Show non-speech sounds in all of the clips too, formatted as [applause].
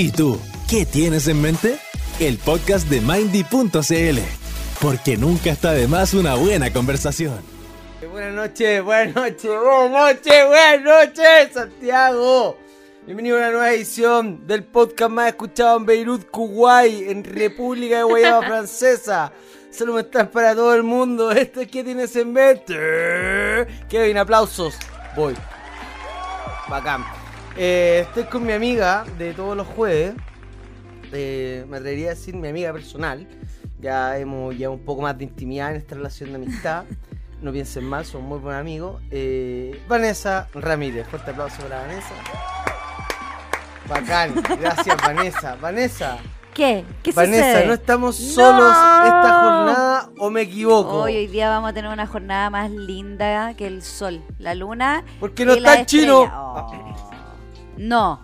¿Y tú, qué tienes en mente? El podcast de Mindy.cl, porque nunca está de más una buena conversación. Buenas noches, buenas noches, buenas noches, buenas noches, Santiago. Bienvenido a una nueva edición del podcast más escuchado en Beirut, Kuwait, en República de Guayana [laughs] Francesa. Saludos están para todo el mundo. Esto es ¿Qué tienes en mente? Kevin, aplausos. Voy. Bacán. Eh, estoy con mi amiga de todos los jueves. Eh, me atrevería a decir mi amiga personal. Ya hemos ya un poco más de intimidad en esta relación de amistad. [laughs] No piensen mal, son muy buenos amigos. Eh, Vanessa Ramírez. Fuerte aplauso para Vanessa. Bacán. Gracias, Vanessa. Vanessa. ¿Qué? ¿Qué Vanessa, sucede? no estamos solos esta jornada o me equivoco. Hoy, hoy día vamos a tener una jornada más linda que el sol, la luna. Porque no y está chino. Oh. No,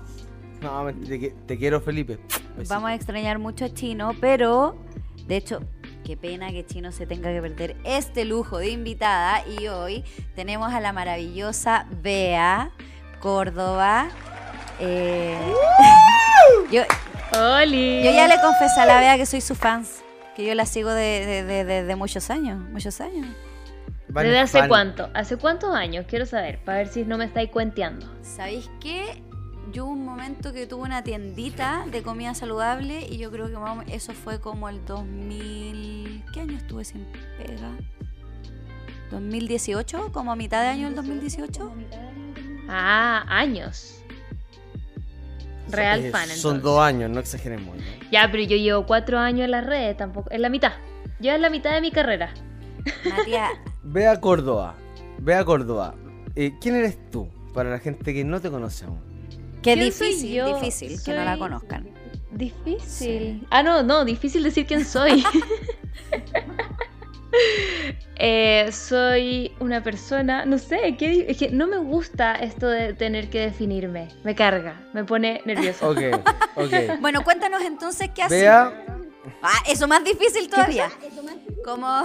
No, te, te quiero, Felipe. Besito. vamos a extrañar mucho a Chino, pero de hecho, qué pena que Chino se tenga que perder este lujo de invitada. Y hoy tenemos a la maravillosa Bea Córdoba. Eh, yo, yo ya le confesé a la Bea que soy su fans, que yo la sigo de, de- de- de- de muchos años, muchos años. ¿Desde hace cuánto? ¿Hace cuántos años? Quiero saber, para ver si no me estáis cuenteando. ¿Sabéis qué? Yo hubo un momento que tuve una tiendita de comida saludable y yo creo que vamos, eso fue como el 2000... ¿Qué año estuve sin pega? ¿2018? ¿Como a mitad de año del 2018? Ah, años. Real Eh, fan, Son entonces. dos años, no exageremos. ¿no? Ya, pero yo llevo cuatro años en las redes, tampoco. Es la mitad. Yo es la mitad de mi carrera. Matías, [laughs] Ve a Córdoba. Ve a Córdoba. Eh, ¿Quién eres tú? Para la gente que no te conoce aún. Qué ¿Quién soy difícil, yo? difícil que no la conozcan. Difícil. Ah, no, no, difícil decir quién soy. [laughs] Eh, soy una persona, no sé, ¿qué es que no me gusta esto de tener que definirme. Me carga, me pone nerviosa. Ok, ok. [laughs] Bueno, cuéntanos entonces qué haces. Vea. Ah, eso más difícil todavía. Como...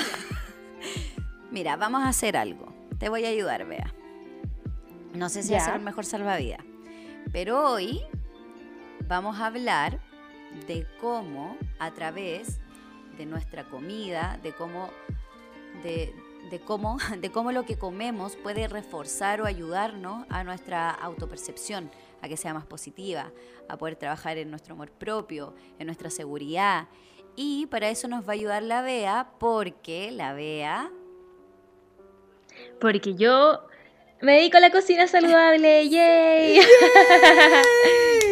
[laughs] Mira, vamos a hacer algo. Te voy a ayudar, Bea. No sé si va a ser el mejor salvavidas. Pero hoy vamos a hablar de cómo a través de nuestra comida, de cómo, de, cómo, [laughs] de cómo lo que comemos puede reforzar o ayudarnos a nuestra autopercepción, a que sea más positiva, a poder trabajar en nuestro amor propio, en nuestra seguridad. Y para eso nos va a ayudar la Bea, porque la Bea Porque yo me dedico a la cocina saludable. [laughs] ¡Yay!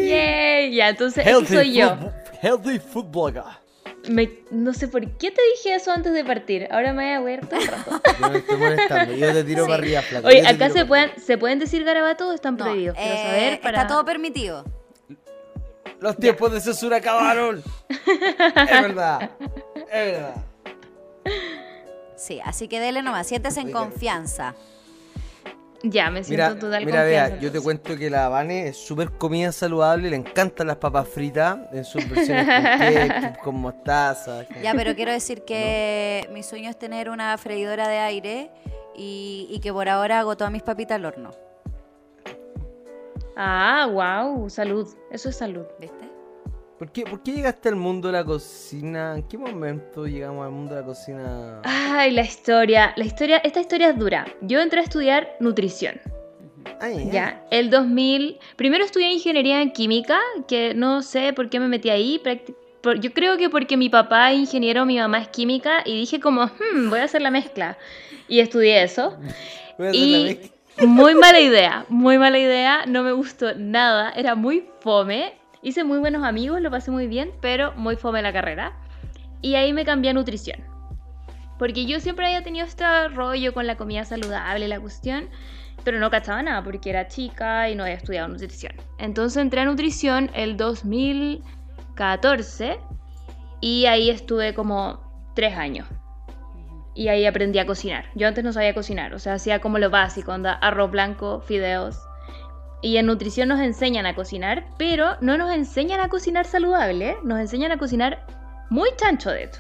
¡Yay! Ya, entonces, eso soy yo. food- healthy food blogger. Me- no sé por qué te dije eso antes de partir. Ahora me voy a ver todo el rato. [laughs] Yo me estoy molestando. Yo te tiro Sí. para arriba, flaco. Oye, acá se pueden, ¿se pueden decir garabatos o están no, prohibidos? Quiero eh, saber para... está todo permitido. Los tiempos de censura acabaron. es verdad. Es verdad. [laughs] Sí, así que dele nomás, siéntese en Oiga. confianza. Ya, me siento Mira, en total mira, vea, yo te cuento que la Vane es súper comida saludable, le encantan las papas fritas en sus versiones con ketchup, [laughs] con mostaza. Ya, pero quiero [laughs] decir que mi sueño es tener una freidora de aire y, y que por ahora hago todas mis papitas al horno, Ah, wow, salud. Eso es salud. ¿viste? ¿Por qué, ¿Por qué llegaste al mundo de la cocina? ¿En qué momento llegamos al mundo de la cocina? Ay, la historia. La historia, esta historia es dura. Yo entré a estudiar nutrición. Ay, Ya, el 2000. Primero estudié ingeniería en química, que no sé por qué me metí ahí. por- Yo creo que porque mi papá es ingeniero, mi mamá es química, y dije como, "Hmm, voy a hacer la mezcla. Y estudié eso. [laughs] Voy a hacer la Y mezcla. muy mala idea, muy mala idea, no me gustó nada, era muy fome. Hice muy buenos amigos, lo pasé muy bien, pero muy fome la carrera. Y ahí me cambié a nutrición. Porque yo siempre había tenido este rollo con la comida saludable, la cuestión, pero no cachaba nada porque era chica y no había estudiado nutrición. Entonces entré a nutrición el 2014 y ahí estuve como tres años. Y ahí aprendí a cocinar. Yo antes no sabía cocinar, o sea, hacía como lo básico, onda, arroz blanco, fideos. Y en nutrición nos enseñan a cocinar, pero no nos enseñan a cocinar saludable, nos enseñan a cocinar muy chancho de esto.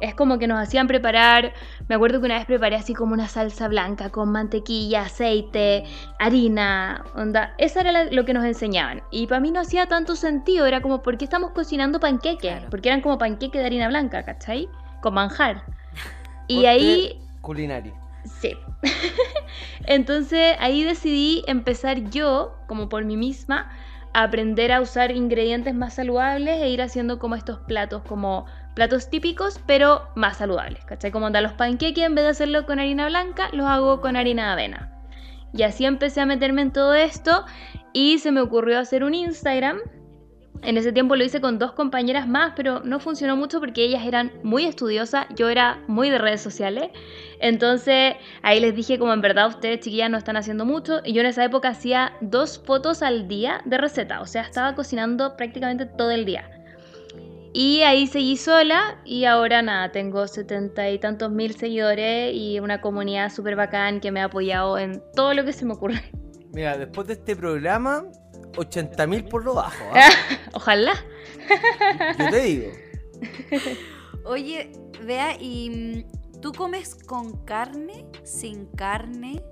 es como que nos hacían preparar, me acuerdo que una vez preparé así como una salsa blanca con mantequilla, aceite, harina, onda, eso era lo que nos enseñaban. Y para mí no hacía tanto sentido, era como, ¿por qué estamos cocinando panqueques? Porque eran como panqueques de harina blanca, ¿cachai? Con manjar. [laughs] Y ahí... Culinario. Sí. [laughs] Entonces ahí decidí empezar yo, como por mí misma, a aprender a usar ingredientes más saludables e ir haciendo como estos platos, como platos típicos, pero más saludables. ¿Cachai? Como andar los panqueques, en vez de hacerlo con harina blanca, los hago con harina de avena. Y así empecé a meterme en todo esto y se me ocurrió hacer un Instagram en ese tiempo lo hice con dos compañeras más, pero no funcionó mucho porque ellas eran muy estudiosas, yo era muy de redes sociales. Entonces ahí les dije como en verdad ustedes chiquillas no están haciendo mucho y yo en esa época hacía dos fotos al día de receta, o sea, estaba cocinando prácticamente todo el día. Y ahí seguí sola y ahora nada, tengo setenta y tantos mil seguidores y una comunidad súper bacán que me ha apoyado en todo lo que se me ocurre. Mira, después de este programa 80.000 por lo bajo. ¿ah? [laughs] Ojalá. Yo te digo. [laughs] Oye, vea, ¿y mm, tú comes con carne, sin carne?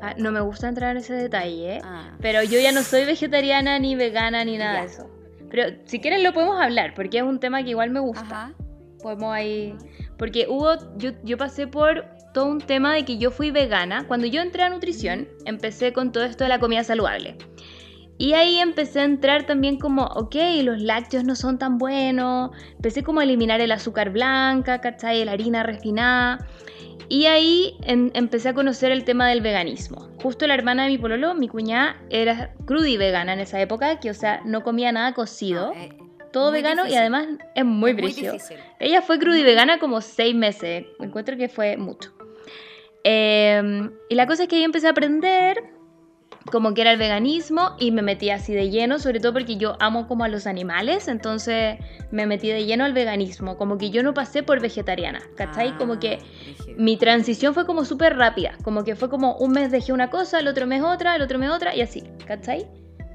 Ah, no me gusta entrar en ese detalle, ¿eh? Ah. pero yo ya no soy vegetariana ni vegana ni nada de eso. Pero si quieren lo podemos hablar, porque es un tema que igual me gusta. Podemos ahí... Porque hubo, yo, yo pasé por todo un tema de que yo fui vegana. Cuando yo entré a nutrición, empecé con todo esto de la comida saludable. Y ahí empecé a entrar también como, ok, los lácteos no son tan buenos. Empecé como a eliminar el azúcar blanca, ¿cachai? La harina refinada. Y ahí empecé a conocer el tema del veganismo. Justo la hermana de mi pololo, mi cuñada, era crudi vegana en esa época, que o sea, no comía nada cocido. Ah, eh, todo vegano y además es muy brígido. Ella fue crudi vegana como seis meses. Encuentro que fue mucho. Em, y la cosa es que ahí empecé a aprender como que era el veganismo y me metí así de lleno, sobre todo porque yo amo como a los animales, entonces me metí de lleno al veganismo, como que yo no pasé por vegetariana, ¿cachai? como que ah, mi transición fue como súper rápida, como que fue como un mes dejé una cosa, el otro mes otra, el otro mes otra y así, ¿cachai?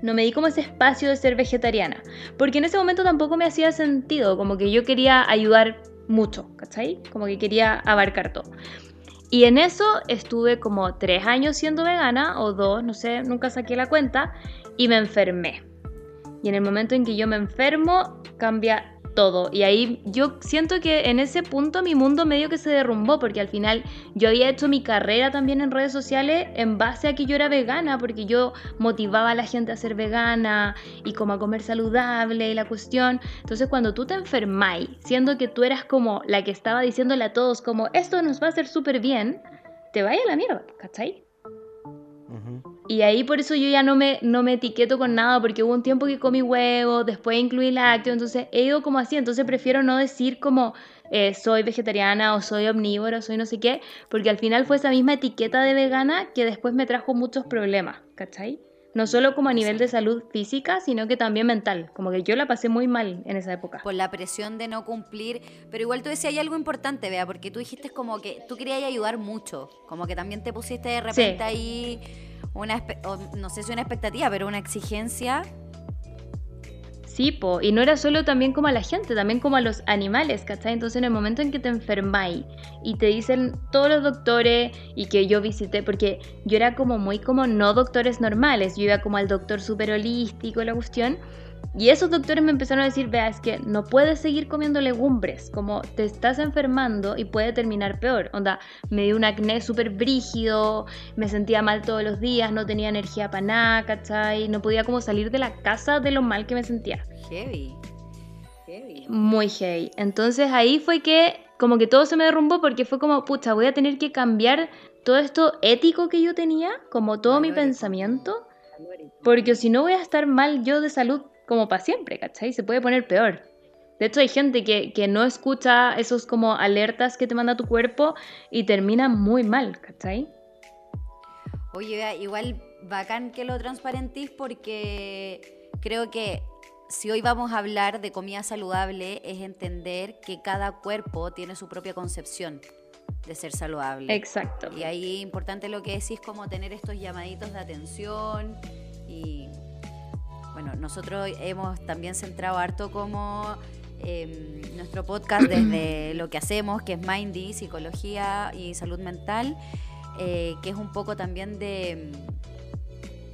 No me di como ese espacio de ser vegetariana, porque en ese momento tampoco me hacía sentido, como que yo quería ayudar mucho, ¿cachai? Como que quería abarcar todo. Y en eso estuve como tres años siendo vegana, o dos, no sé, nunca saqué la cuenta, y me enfermé. Y en el momento en que yo me enfermo, cambia todo. Y ahí yo siento que en ese punto mi mundo medio que se derrumbó, porque al final yo había hecho mi carrera también en redes sociales en base a que yo era vegana, porque yo motivaba a la gente a ser vegana y como a comer saludable y la cuestión. Entonces cuando tú te enfermáis, siendo que tú eras como la que estaba diciéndole a todos como esto nos va a hacer súper bien, te vaya la mierda, ¿cachai? Y ahí por eso yo ya no me, no me etiqueto con nada, porque hubo un tiempo que comí huevo, después incluí lácteo, entonces he ido como así, entonces prefiero no decir como eh, soy vegetariana o soy omnívoro, soy no sé qué, porque al final fue esa misma etiqueta de vegana que después me trajo muchos problemas, ¿cachai? No solo como a nivel de salud física, sino que también mental. Como que yo la pasé muy mal en esa época. Por la presión de no cumplir. Pero igual tú decías, hay algo importante, vea porque tú dijiste como que tú querías ayudar mucho. Como que también te pusiste de repente ahí una, no sé si una expectativa, pero una exigencia. Y no era solo también como a la gente, también como a los animales, ¿cachai? Entonces en el momento en que te enfermáis y te dicen todos los doctores y que yo visité, porque yo era como muy como no doctores normales, yo iba como al doctor super holístico, la cuestión, y esos doctores me empezaron a decir, vea, es que no puedes seguir comiendo legumbres, como te estás enfermando y puede terminar peor. Onda, me dio un acné súper brígido, me sentía mal todos los días, no tenía energía para nada, ¿cachai? No podía como salir de la casa de lo mal que me sentía. Heavy. Heavy. Muy heavy. Entonces ahí fue que como que todo se me derrumbó porque fue como, pucha, voy a tener que cambiar todo esto ético que yo tenía, como todo mi pensamiento, porque si no voy a estar mal yo de salud como para siempre, ¿cachai? Se puede poner peor. De hecho, hay gente que, que, no escucha esos como alertas que te manda tu cuerpo y termina muy mal, ¿cachai? Oye, igual bacán que lo transparentís porque creo que si hoy vamos a hablar de comida saludable es entender que cada cuerpo tiene su propia concepción de ser saludable. Exacto. Y ahí es importante lo que decís, como tener estos llamaditos de atención y bueno, nosotros hemos también centrado harto como eh, nuestro podcast desde [clears throat] lo que hacemos, que es Mindy, psicología y salud mental, eh, que es un poco también de,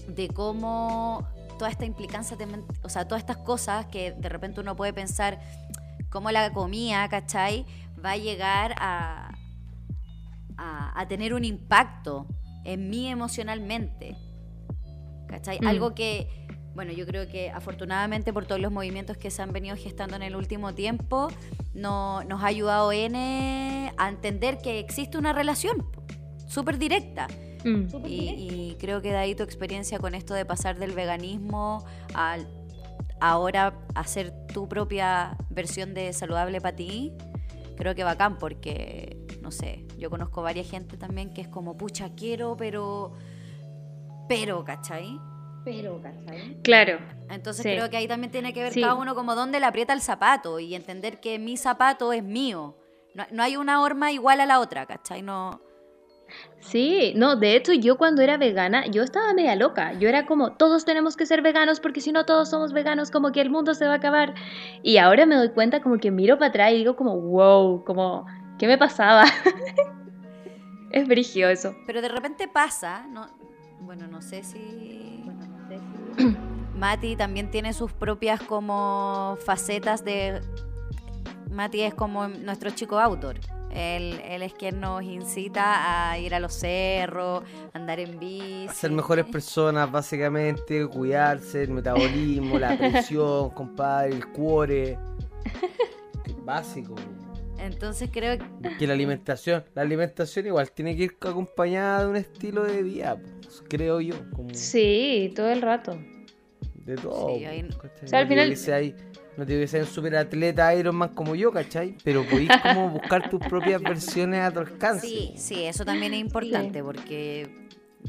de cómo toda esta implicancia, o sea, todas estas cosas que de repente uno puede pensar, cómo la comida, ¿cachai? Va a llegar a, a, a tener un impacto en mí emocionalmente. ¿Cachai? Mm. Algo que, bueno, yo creo que afortunadamente por todos los movimientos que se han venido gestando en el último tiempo, no, nos ha ayudado N a entender que existe una relación súper directa. Mm. Y, y creo que de ahí tu experiencia con esto de pasar del veganismo al ahora hacer tu propia versión de saludable para ti, creo que bacán porque, no sé, yo conozco varias gente también que es como, pucha, quiero, pero, pero, ¿cachai? Pero, ¿cachai? Claro. Entonces Sí. creo que ahí también tiene que ver Sí. cada uno como dónde le aprieta el zapato y entender que mi zapato es mío. No, no hay una horma igual a la otra, ¿cachai? No... Sí, no, de hecho yo cuando era vegana, yo estaba media loca. Yo era como, todos tenemos que ser veganos porque si no todos somos veganos, como que el mundo se va a acabar. Y ahora me doy cuenta como que miro para atrás y digo como, wow, como, ¿qué me pasaba? [laughs] es brigio eso. Pero de repente pasa, no, bueno, no sé si... [clears throat] Mati también tiene sus propias como facetas de... Mati es como nuestro chico autor. Él, él es quien nos incita a ir a los cerros, andar en bici. A ser mejores personas, básicamente, cuidarse, el metabolismo, la [laughs] presión, compadre, el cuore. [laughs] Básico. Entonces creo que Que la alimentación, la alimentación igual tiene que ir acompañada de un estilo de vida, pues, creo yo. Como Sí, todo el rato. De todo. Sí, ahí- ¿cachai? O sea, al no final- que ahí- no tiene que ser un super atleta Ironman como yo, ¿cachai? Pero podéis como buscar tus propias [laughs] versiones a tu alcance. sí, sí, eso también es importante porque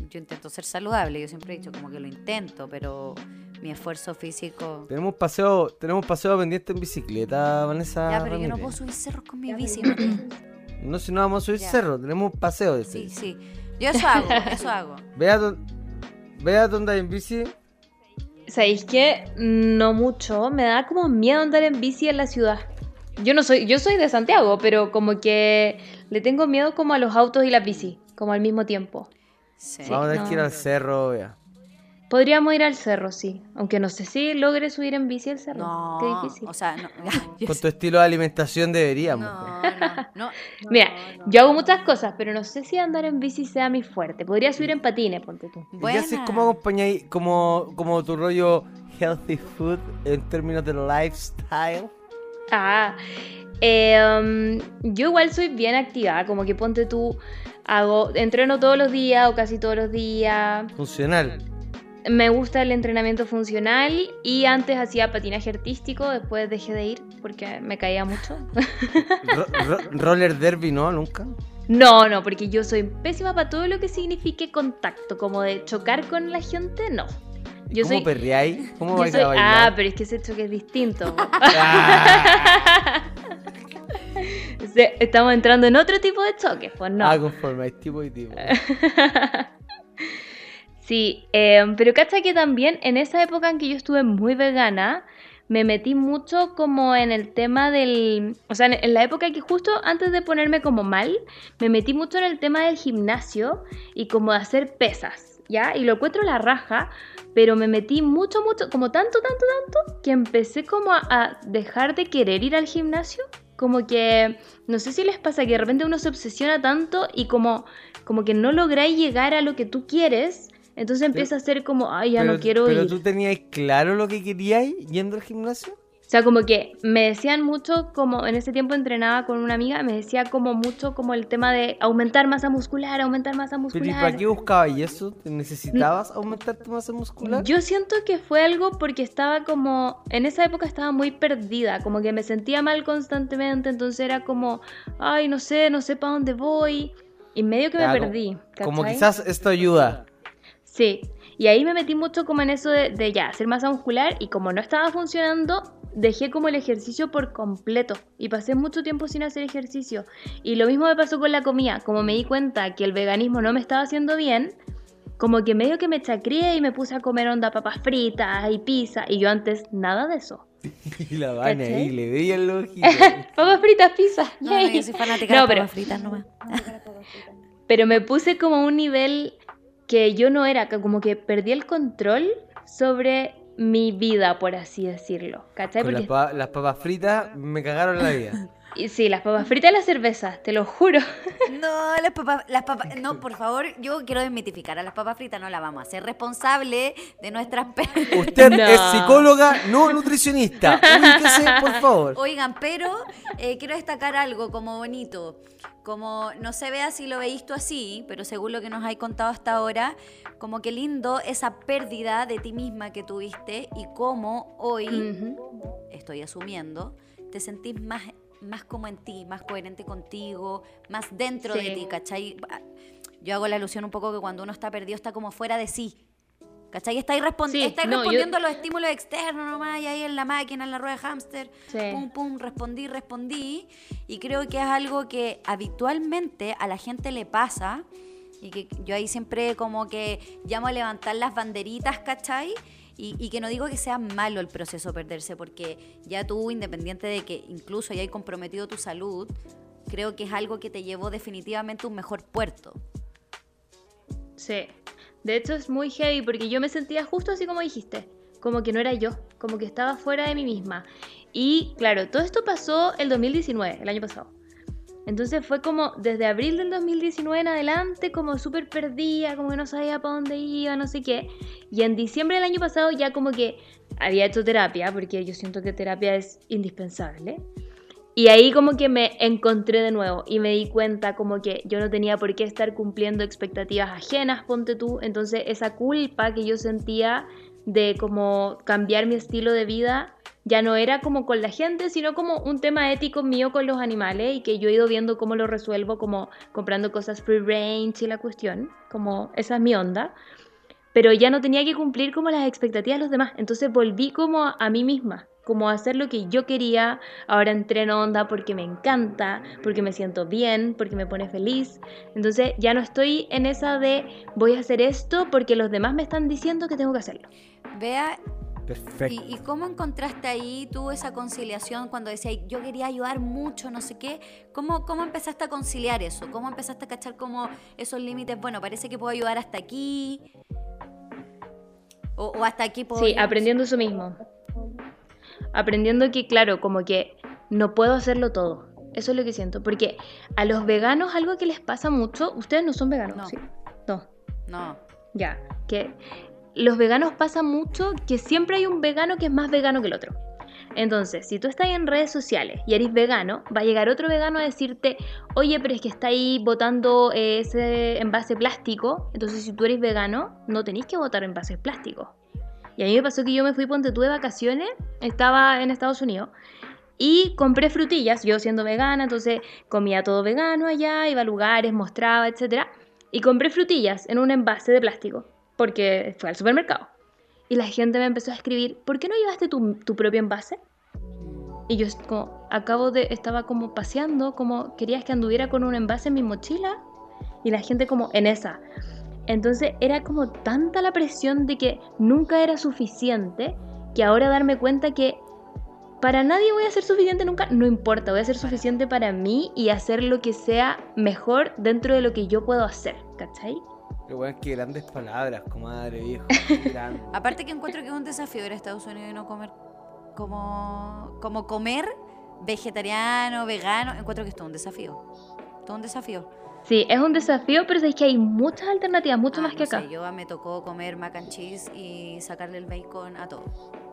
yo intento ser saludable. Yo siempre he dicho como que lo intento, pero mi esfuerzo físico... Tenemos paseo, tenemos paseo pendiente en bicicleta, Vanessa. Ya, pero yo no puedo subir cerros con mi bici. Mati. No, si no vamos a subir Ya. cerro, tenemos un paseo de Sí, sí. Yo eso hago, eso hago. [laughs] Vea dónde, vea dónde hay en bici. ¿Sabéis qué? No mucho. Me da como miedo andar en bici en la ciudad. Yo no soy, yo soy de Santiago, pero como que le tengo miedo como a los autos y las bici, como al mismo tiempo. Sí. Vamos a tener no. que ir al cerro, vea. Podríamos ir al cerro, sí. Aunque no sé si logre subir en bici al cerro. No, Qué difícil. o sea, no. [laughs] Con sé- tu estilo de alimentación deberíamos. no, pues. no, no. Mira, yo hago muchas cosas, pero no sé si andar en bici sea mi fuerte. Podría subir en patines, ponte tú. ¿Y haces? ¿Cómo acompañáis como, como tu rollo healthy food en términos de lifestyle? Ah, eh, um, yo igual soy bien activa, como que ponte tú, hago, entreno todos los días o casi todos los días. Funcional. Me gusta el entrenamiento funcional y antes hacía patinaje artístico, después dejé de ir porque me caía mucho. Ro- ro- roller derby, ¿no? Nunca. No, no, porque yo soy pésima para todo lo que signifique contacto, como de chocar con la gente, no. ¿Y Yo ¿Cómo soy, perreáis? ¿Cómo vais soy- a ah, bailar? pero es que ese choque es distinto. [laughs] Ah, [laughs] Estamos entrando en otro tipo de choques, pues no. Ah, conforme, hay tipo y tipo. [laughs] Sí, eh, pero cacha que también en esa época en que yo estuve muy vegana, me metí mucho como en el tema del... O sea, en, la época que justo antes de ponerme como mal, me metí mucho en el tema del gimnasio y como de hacer pesas, ¿ya? Y lo encuentro la raja, pero me metí mucho, mucho, como tanto, tanto, tanto, que empecé como a, a dejar de querer ir al gimnasio. Como que, no sé si les pasa que de repente uno se obsesiona tanto y como, como que no lográis llegar a lo que tú quieres, entonces empieza a ser como, ay, ya pero, no quiero pero ir. tú tenías claro lo que queríais yendo al gimnasio. O sea, como que me decían mucho, como en ese tiempo entrenaba con una amiga, me decía como mucho como el tema de aumentar masa muscular, aumentar masa Pero ¿y muscular. para qué buscabas eso? ¿Necesitabas aumentar tu masa muscular? Yo siento que fue algo porque estaba como, en esa época estaba muy perdida, como que me sentía mal constantemente, entonces era como, ay, no sé, no sé para dónde voy, y medio que me perdí. Como quizás esto ayuda. Sí, y ahí me metí mucho como en eso de, de ya, hacer masa muscular y como no estaba funcionando, dejé como el ejercicio por completo y pasé mucho tiempo sin hacer ejercicio. Y lo mismo me pasó con la comida, como me di cuenta que el veganismo no me estaba haciendo bien, como que medio que me chacrié y me puse a comer onda papas fritas y pizza y yo antes nada de eso. [laughs] Y la ahí le veía el ojito. [laughs] Papas fritas, pizza. No, yo soy fanática No, de pero- papas fritas nomás. [laughs] Pero me puse como a un nivel que yo no era, como que perdí el control sobre mi vida, por así decirlo. ¿Cachai? Con las, Porque pa- las papas fritas me cagaron la vida. [laughs] y sí, las papas fritas y las cervezas, te lo juro. [laughs] No, las papas, las papas, no, por favor, yo quiero desmitificar a las papas fritas, no la vamos a hacer responsable de nuestras pérdidas. Usted No. es psicóloga, no nutricionista. Ubíquese, por favor. Oigan, pero eh, quiero destacar algo como bonito. Como no se vea si lo veis tú así, pero según lo que nos hay contado hasta ahora, como que lindo esa pérdida de ti misma que tuviste y cómo hoy, estoy asumiendo, te sentís más, más como en ti, más coherente contigo, más dentro de Sí. ti, ¿cachai? Yo hago la alusión un poco que cuando uno está perdido está como fuera de sí. ¿Cachai? Estáis, respon- Sí, estáis no, yo- respondiendo a los estímulos externos nomás y ahí en la máquina, en la rueda de hámster. Sí. Pum, pum, respondí, respondí. Y creo que es algo que habitualmente a la gente le pasa y que yo ahí siempre como que llamo a levantar las banderitas, ¿cachai? Y, que no digo que sea malo el proceso perderse, porque ya tú, independiente de que incluso hayas comprometido tu salud, creo que es algo que te llevó definitivamente un mejor puerto. Sí. De hecho es muy heavy porque yo me sentía justo así como dijiste, como que no era yo, como que estaba fuera de mí misma. Y claro, todo esto pasó el 2019, el año pasado. Entonces fue como desde abril del 2019 en adelante, como súper perdida, como que no sabía para dónde iba, no sé qué. Y en diciembre del año pasado ya como que había hecho terapia, porque yo siento que terapia es indispensable. Y ahí como que me encontré de nuevo y me di cuenta como que yo no tenía por qué estar cumpliendo expectativas ajenas, ponte tú. Entonces esa culpa que yo sentía de como cambiar mi estilo de vida ya no era como con la gente, sino como un tema ético mío con los animales y que yo he ido viendo cómo lo resuelvo, como comprando cosas free range y la cuestión, como esa es mi onda. Pero ya no tenía que cumplir como las expectativas de los demás. Entonces volví como a, mí misma, como a hacer lo que yo quería. Ahora entreno onda porque me encanta, porque me siento bien, porque me pone feliz. Entonces ya no estoy en esa de voy a hacer esto porque los demás me están diciendo que tengo que hacerlo. Vea, Perfecto. ¿Y, y cómo encontraste ahí tú esa conciliación cuando decías, yo quería ayudar mucho, no sé qué? ¿Cómo, ¿Cómo empezaste a conciliar eso? ¿Cómo empezaste a cachar como esos límites? Bueno, parece que puedo ayudar hasta aquí. O, o hasta aquí puedo Sí, ayudar. aprendiendo eso mismo. Aprendiendo que, claro, como que no puedo hacerlo todo. Eso es lo que siento. Porque a los veganos algo que les pasa mucho, ustedes no son veganos, No. ¿sí? No, No. ya. Que los veganos pasa mucho que siempre hay un vegano que es más vegano que el otro. Entonces, si tú estás en redes sociales y eres vegano, va a llegar otro vegano a decirte, oye, pero es que está ahí botando eh, ese envase plástico. Entonces, si tú eres vegano, no tenés que botar envases plásticos. Y a mí me pasó que yo me fui, ponte tú de vacaciones, estaba en Estados Unidos, y compré frutillas, yo siendo vegana, entonces comía todo vegano allá, iba a lugares, mostraba, etc. Y compré frutillas en un envase de plástico, porque fue al supermercado. Y la gente me empezó a escribir, ¿por qué no llevaste tu, tu propio envase? Y yo como, acabo de, estaba como paseando, como querías que anduviera con un envase en mi mochila. Y la gente como en esa. Entonces era como tanta la presión de que nunca era suficiente, que ahora darme cuenta que para nadie voy a ser suficiente nunca, no importa, voy a ser suficiente para mí y hacer lo que sea mejor dentro de lo que yo puedo hacer, ¿cachai? Qué bueno, qué grandes palabras, comadre viejo. [laughs] Aparte que encuentro que es un desafío ir a Estados Unidos y no comer como, como comer vegetariano, vegano. Encuentro que es un desafío. Todo un desafío. Sí, es un desafío, pero es que hay muchas alternativas, mucho Ah, más que no sé, acá. yo me tocó comer mac and cheese y sacarle el bacon a todo.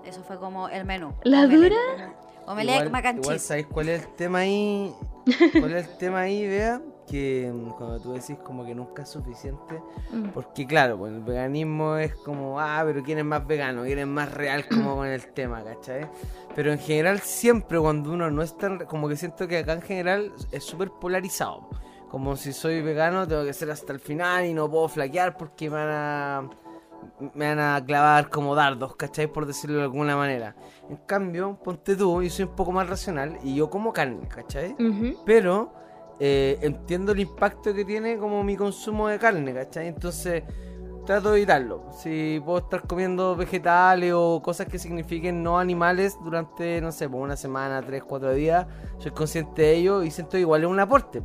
Eso fue como el menú. ¿La Omelette. dura? Omelette, igual, mac and igual cheese. sabéis cuál es el tema ahí. [laughs] ¿Cuál es el tema ahí, vea? Que mm, cuando tú decís como que nunca es suficiente. Mm. Porque claro, pues el veganismo es como, ah, pero ¿quién es más vegano? ¿Quién es más real [clears throat] como con el tema, ¿cachai? Pero en general siempre cuando uno no es tan... Como que siento que acá en general es súper polarizado. Como si soy vegano tengo que ser hasta el final y no puedo flaquear porque me van a... Me van a clavar como dardos, ¿cachai? Por decirlo de alguna manera. En cambio, ponte tú, yo soy un poco más racional y yo como carne, ¿cachai? Pero eh, entiendo el impacto que tiene como mi consumo de carne, ¿cachai? Entonces, trato de evitarlo. Si puedo estar comiendo vegetales o cosas que signifiquen no animales durante, no sé, por una semana, tres, cuatro días, soy consciente de ello y siento igual es un aporte.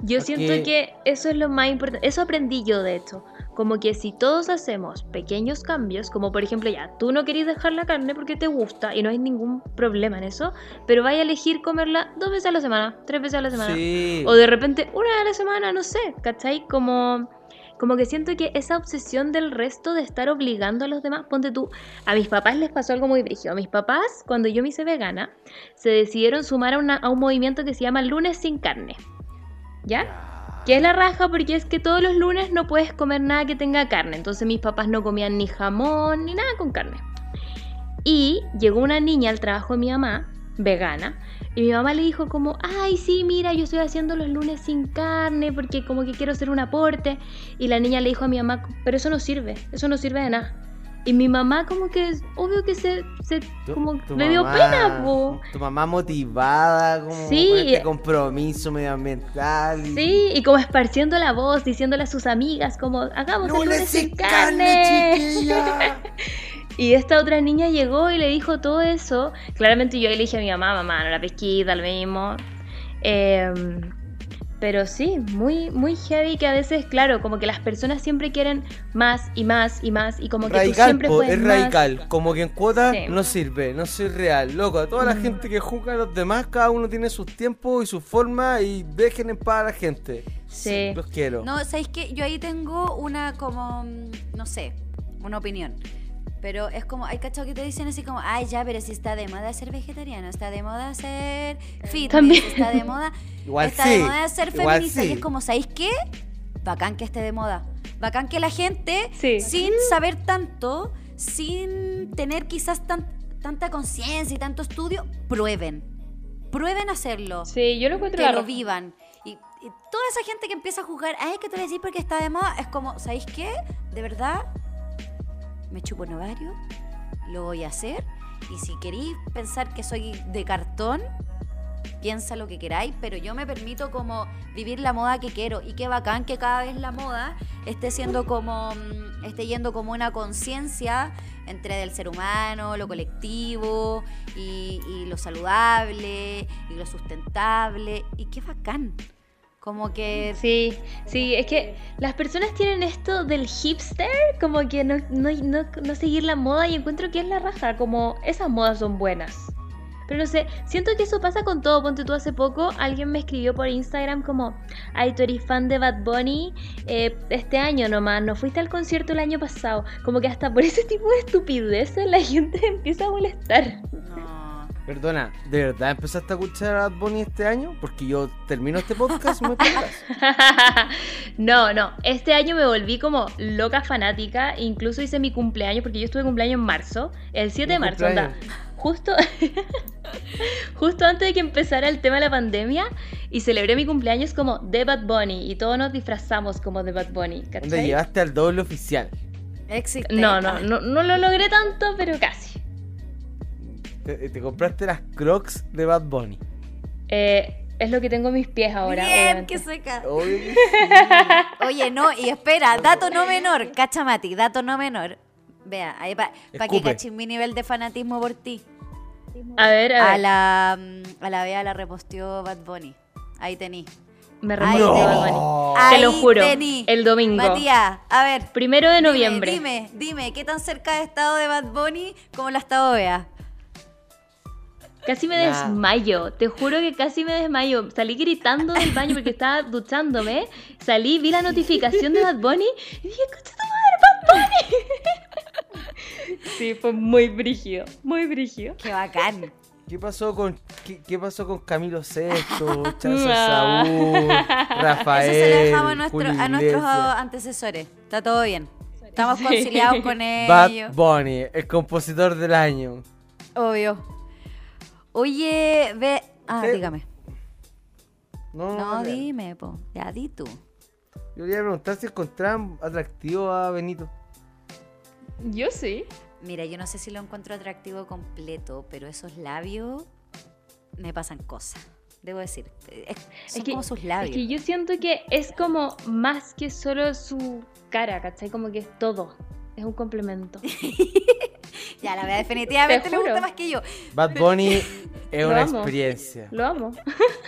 Yo Porque- siento que eso es lo más importante. Eso aprendí yo, de hecho. Como que si todos hacemos pequeños cambios, como por ejemplo, ya, tú no querés dejar la carne porque te gusta y no hay ningún problema en eso, pero vaya a elegir comerla dos veces a la semana, tres veces a la semana. Sí. O de repente una vez a la semana, no sé, ¿cachai? Como, como que siento que esa obsesión del resto de estar obligando a los demás, ponte tú, a mis papás les pasó algo muy brígido. A mis papás, cuando yo me hice vegana, se decidieron sumar a, una- a un movimiento que se llama lunes sin carne. ¿Ya? Que es la raja porque es que todos los lunes no puedes comer nada que tenga carne. Entonces mis papás no comían ni jamón ni nada con carne. Y llegó una niña al trabajo de mi mamá, vegana, y mi mamá le dijo como, ay, sí, mira, yo estoy haciendo los lunes sin carne porque como que quiero hacer un aporte. Y la niña le dijo a mi mamá, pero eso no sirve, eso no sirve de nada. Y mi mamá como que, obvio que se, se Tu- como tu le dio mamá- pena, po. Tu mamá motivada, como Sí. con este compromiso medioambiental. y- Sí, y como esparciendo la voz, diciéndole a sus amigas como, hagamos el ¡Lunes sin carne, carne. [laughs] Y esta otra niña llegó y le dijo todo eso. Claramente yo le dije a mi mamá, mamá, no la pesquita, lo mismo. Em, pero sí, muy, muy heavy que a veces, claro, como que las personas siempre quieren más y más y más y como que tú siempre po, puedes es más. radical. Como que en cuota Sí. no sirve, no soy real. Loco, a toda la Mm. gente que juzga a los demás, cada uno tiene sus tiempos y sus formas y dejen en paz a la gente. Sí. Los quiero. No, ¿sabéis qué? Yo ahí tengo una como, mm, no sé, una opinión. Pero es como, hay cachado que te dicen así como, ay, ya, pero si está de moda ser vegetariano, está de moda ser fitness, También. está de moda, [laughs] Igual está sí, de moda ser feminista. sí. Y es como, ¿sabéis qué? Bacán que esté de moda. Bacán que la gente, Sí. sin saber tanto, sin tener quizás tan- tanta conciencia y tanto estudio, prueben. Prueben hacerlo Sí, yo lo encuentro que lo vivan. Y, y toda esa gente que empieza a juzgar, ay, que te lo decís porque está de moda, es como, ¿sabéis qué? De verdad, me chupo un ovario, lo voy a hacer. Y si queréis pensar que soy de cartón, piensa lo que queráis, pero yo me permito como vivir la moda que quiero. Y qué bacán que cada vez la moda esté siendo como, mm, esté yendo como una conciencia entre del ser humano, lo colectivo y, y lo saludable y lo sustentable. Y qué bacán. Como que Sí, sí, es que las personas tienen esto del hipster, como que no, no, no, no seguir la moda y encuentro que es la raja, como esas modas son buenas. Pero no sé, siento que eso pasa con todo. Ponte tú hace poco, alguien me escribió por Instagram como, ay, tú eres fan de Bad Bunny eh, este año nomás, no fuiste al concierto el año pasado. Como que hasta por ese tipo de estupideces la [laughs] gente empieza a molestar. no. Perdona, ¿de verdad empezaste a escuchar a Bad Bunny este año? Porque yo termino este podcast y me [laughs] no, no. Este año me volví como loca fanática. Incluso hice mi cumpleaños, porque yo estuve cumpleaños en marzo. El 7 de marzo, anda. Justo, [laughs] justo antes de que empezara el tema de la pandemia. Y celebré mi cumpleaños como de Bad Bunny. Y todos nos disfrazamos como de Bad Bunny. ¿Dónde llegaste al doble oficial? Existe. No, no, no, no lo logré tanto, pero casi. Te, te compraste las crocs de Bad Bunny. Eh, es lo que tengo en mis pies ahora. Bien, obviamente. que seca. [laughs] Que Oye, no, y espera, dato no menor, cachamati, dato no menor. Vea, ahí para que Escupe. cachen mi nivel de fanatismo por ti. A ver, a ver. A la, mm, a la Bea la reposteó Bad Bunny. Ahí tení. Me remonté, te- Bad Bunny. No. Te lo Ahí juro. tení. El domingo. Matías, a ver. Primero de dime, noviembre. Dime, dime, ¿qué tan cerca ha estado de Bad Bunny como la ha estado Bea? Casi me Nah. desmayo, te juro que casi me desmayo. Salí gritando del baño porque estaba duchándome. Salí, vi la notificación de Bad Bunny y dije, ¡Concha tu madre, Bad Bunny! [laughs] Sí, fue muy brígido, muy brígido. Qué bacán. ¿Qué pasó con qué, qué pasó con Camilo Sesto, Chazo [laughs] Ah. Saúl, Rafael? Eso se lo dejamos a, nuestro- Julio a nuestros antecesores. Está todo bien. Estamos Sí. conciliados con Bad ellos. Bunny, el compositor del año. Obvio. Oye, ve. Ah, ¿Qué? dígame. No, No, no, dime, po. Ya, di tú. Yo quería preguntar si encontraban atractivo a Benito. Yo sí. Mira, yo no sé si lo encuentro atractivo completo, pero esos labios me pasan cosas. Debo decir. Es, son que- como sus Es labios. que yo siento que es como más que solo su cara, ¿cachai? Como que es todo. Es un complemento. [laughs] Ya, la verdad, definitivamente Te le gusta juro. más que yo. Bad Bunny es una amo. experiencia. Lo amo.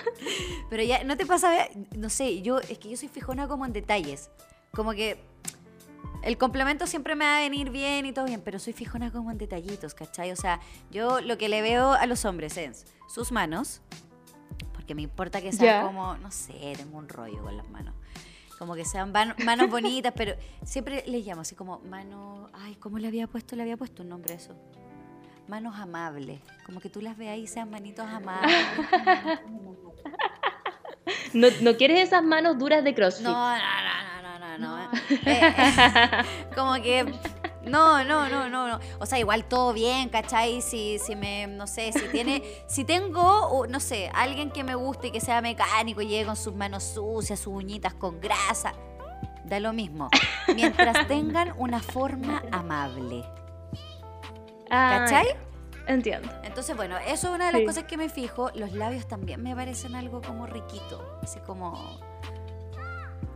[laughs] Pero ya, ¿no te pasa? No sé, yo, es que yo soy fijona como en detalles. Como que el complemento siempre me va a venir bien y todo bien, pero soy fijona como en detallitos, ¿cachai? O sea, yo lo que le veo a los hombres es sus manos, porque me importa que sean como, no sé, tengo un rollo con las manos. Como que sean manos bonitas, pero siempre les llamo así como manos, ay, ¿cómo le había puesto? Le había puesto un nombre a eso. Manos amables, como que tú las veas y sean manitos amables. No, no quieres esas manos duras de CrossFit. No, no, no, no, no, no. no. Eh, eh, como que. No, no, no, no, no. O sea, igual todo bien, ¿cachai? Si, si me, no sé, si tiene, [laughs] si tengo, no sé, alguien que me guste y que sea mecánico y llegue con sus manos sucias, sus uñitas con grasa, da lo mismo. [laughs] Mientras tengan una forma amable. Ah, ¿Cachai? Entiendo. Entonces, bueno, eso es una de las Sí. cosas que me fijo. Los labios también me parecen algo como riquito. Así como.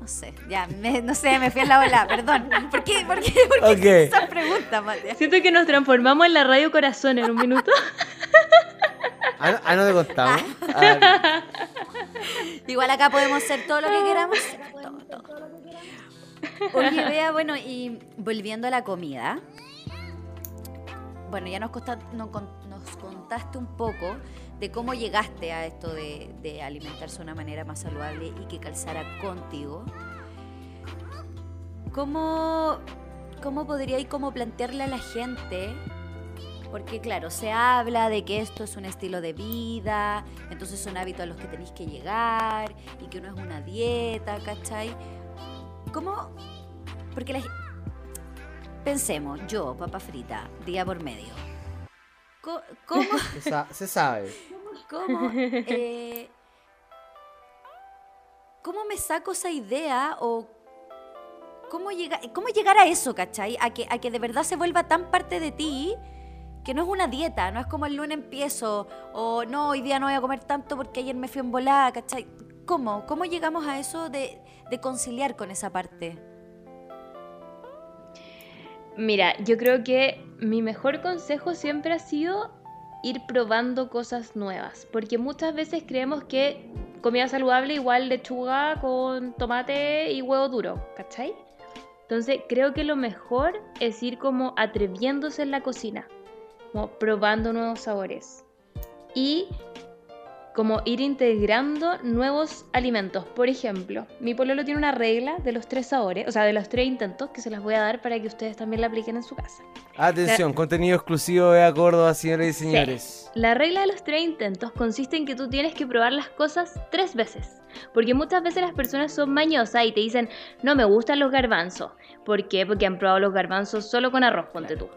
No sé, ya, me- no sé, me fui a la ola, perdón. ¿Por qué? ¿Por qué? ¿Por qué Ok. esa pregunta, Matías? Siento que nos transformamos en la radio corazón en un minuto. Ah, no- ah, no te contamos. Ah, Igual acá podemos ser todo lo que queramos. todo, todo. Oye, vea, bueno, y volviendo a la comida. Bueno, ya nos, costa- no nos contaste un poco de cómo llegaste a esto de, alimentarse de una manera más saludable y que calzara contigo. ¿Cómo, cómo podría y cómo plantearle a la gente? Porque claro, se habla de que esto es un estilo de vida, entonces son hábitos a los que tenéis que llegar y que no es una dieta, ¿cachai? ¿Cómo? Porque la, pensemos, yo, papa frita, día por medio. ¿Cómo? [laughs] se sabe. ¿Cómo, eh, ¿Cómo me saco esa idea o cómo, llega, cómo llegar a eso, cachai? A que, a que de verdad se vuelva tan parte de ti que no es una dieta, no es como el lunes empiezo o no, hoy día no voy a comer tanto porque ayer me fui en volada, cachai. ¿Cómo? ¿Cómo llegamos a eso de, de conciliar con esa parte? Mira, yo creo que mi mejor consejo siempre ha sido ir probando cosas nuevas, porque muchas veces creemos que comida saludable igual lechuga con tomate y huevo duro, ¿cachai? Entonces creo que lo mejor es ir como atreviéndose en la cocina, como probando nuevos sabores y como ir integrando nuevos alimentos. Por ejemplo, mi pololo tiene una regla de los tres sabores, o sea, de los tres intentos, que se las voy a dar para que ustedes también la apliquen en su casa. Atención, contenido exclusivo de A Córdoba, señores y señores. La regla de los tres intentos consiste en que tú tienes que probar las cosas tres veces. Porque muchas veces las personas son mañosas y te dicen, no me gustan los garbanzos. ¿Por qué? Porque han probado los garbanzos solo con arroz, ponte tú.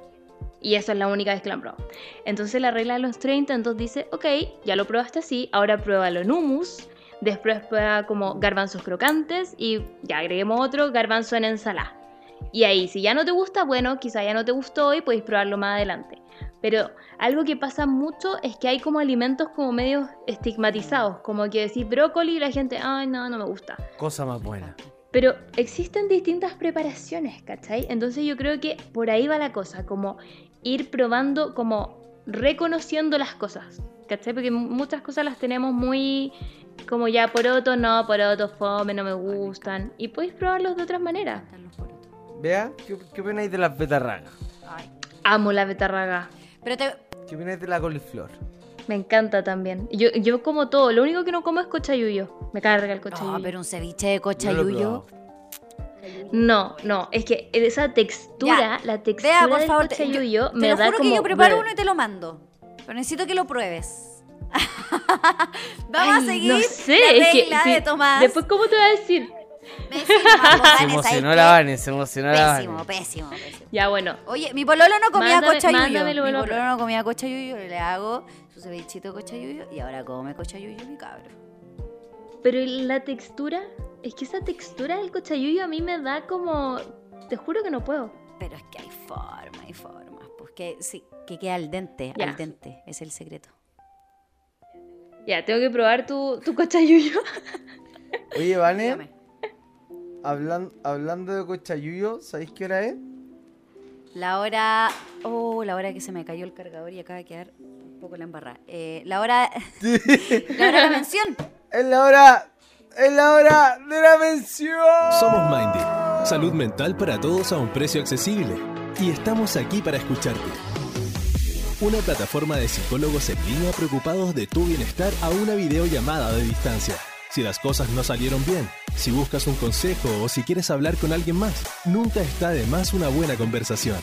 Y eso es la única vez que lo han probado. Entonces la regla de los tres intentos dice, ok, ya lo probaste así, ahora pruébalo en hummus. Después prueba como garbanzos crocantes y ya agreguemos otro, garbanzo en ensalada. Y ahí, si ya no te gusta, bueno, quizá ya no te gustó y podéis probarlo más adelante. Pero algo que pasa mucho es que hay como alimentos como medios estigmatizados, como que decís brócoli y la gente, ay, no, no me gusta. Cosa más buena. Pero existen distintas preparaciones, ¿cachai? Entonces yo creo que por ahí va la cosa, como ir probando, como reconociendo las cosas, ¿cachai? Porque mu- muchas cosas las tenemos muy como ya poroto, no, poroto, fome, no me gustan. Y podéis probarlos de otras maneras. Vea, ¿qué, qué opináis de las betarragas? Ay. Amo la betarraga. Pero te, ¿Qué opináis de la coliflor? Me encanta también. Yo, yo como todo, lo único que no como es cochayuyo. Me carga el cochayuyo. no, pero un ceviche de cochayuyo. No, no, es que esa textura, la textura Vea, por del favor, te, cochayuyo yo- te me lo da juro como que yo preparo bleh. uno y te lo mando. Pero necesito que lo pruebes. [laughs] Vamos a seguir no sé, la es que regla de Tomás. Después, ¿cómo te voy a decir? Pésimo, [laughs] Se ¿sabes emocionó la Vane, se emocionó la Pésimo, Vane. pésimo, pésimo. Ya, bueno. Oye, mi pololo no comía Mándame- cochayuyo. mándamelo, Mi pololo no comía cochayuyo. Le hago su cevichito de cochayuyo y ahora come cochayuyo mi cabro. Pero la textura, es que esa textura del cochayuyo a mí me da como. Te juro que no puedo. Pero es que hay forma, hay formas. Pues que sí, que queda al dente, Ya. al dente. Es el secreto. Ya, tengo que probar tu, tu cochayuyo. [laughs] Oye, Vane, hablan- hablando de cochayuyo, ¿sabéis qué hora es? La hora. Oh, la hora que se me cayó el cargador y acaba de quedar un poco la embarrada. Eh, la hora. [laughs] la hora de la mención. Es la hora. Es la hora de la mención. Somos Mindy, salud mental para todos a un precio accesible. Y estamos aquí para escucharte. Una plataforma de psicólogos en línea preocupados de tu bienestar a una videollamada de distancia. Si las cosas no salieron bien, si buscas un consejo o si quieres hablar con alguien más, nunca está de más una buena conversación.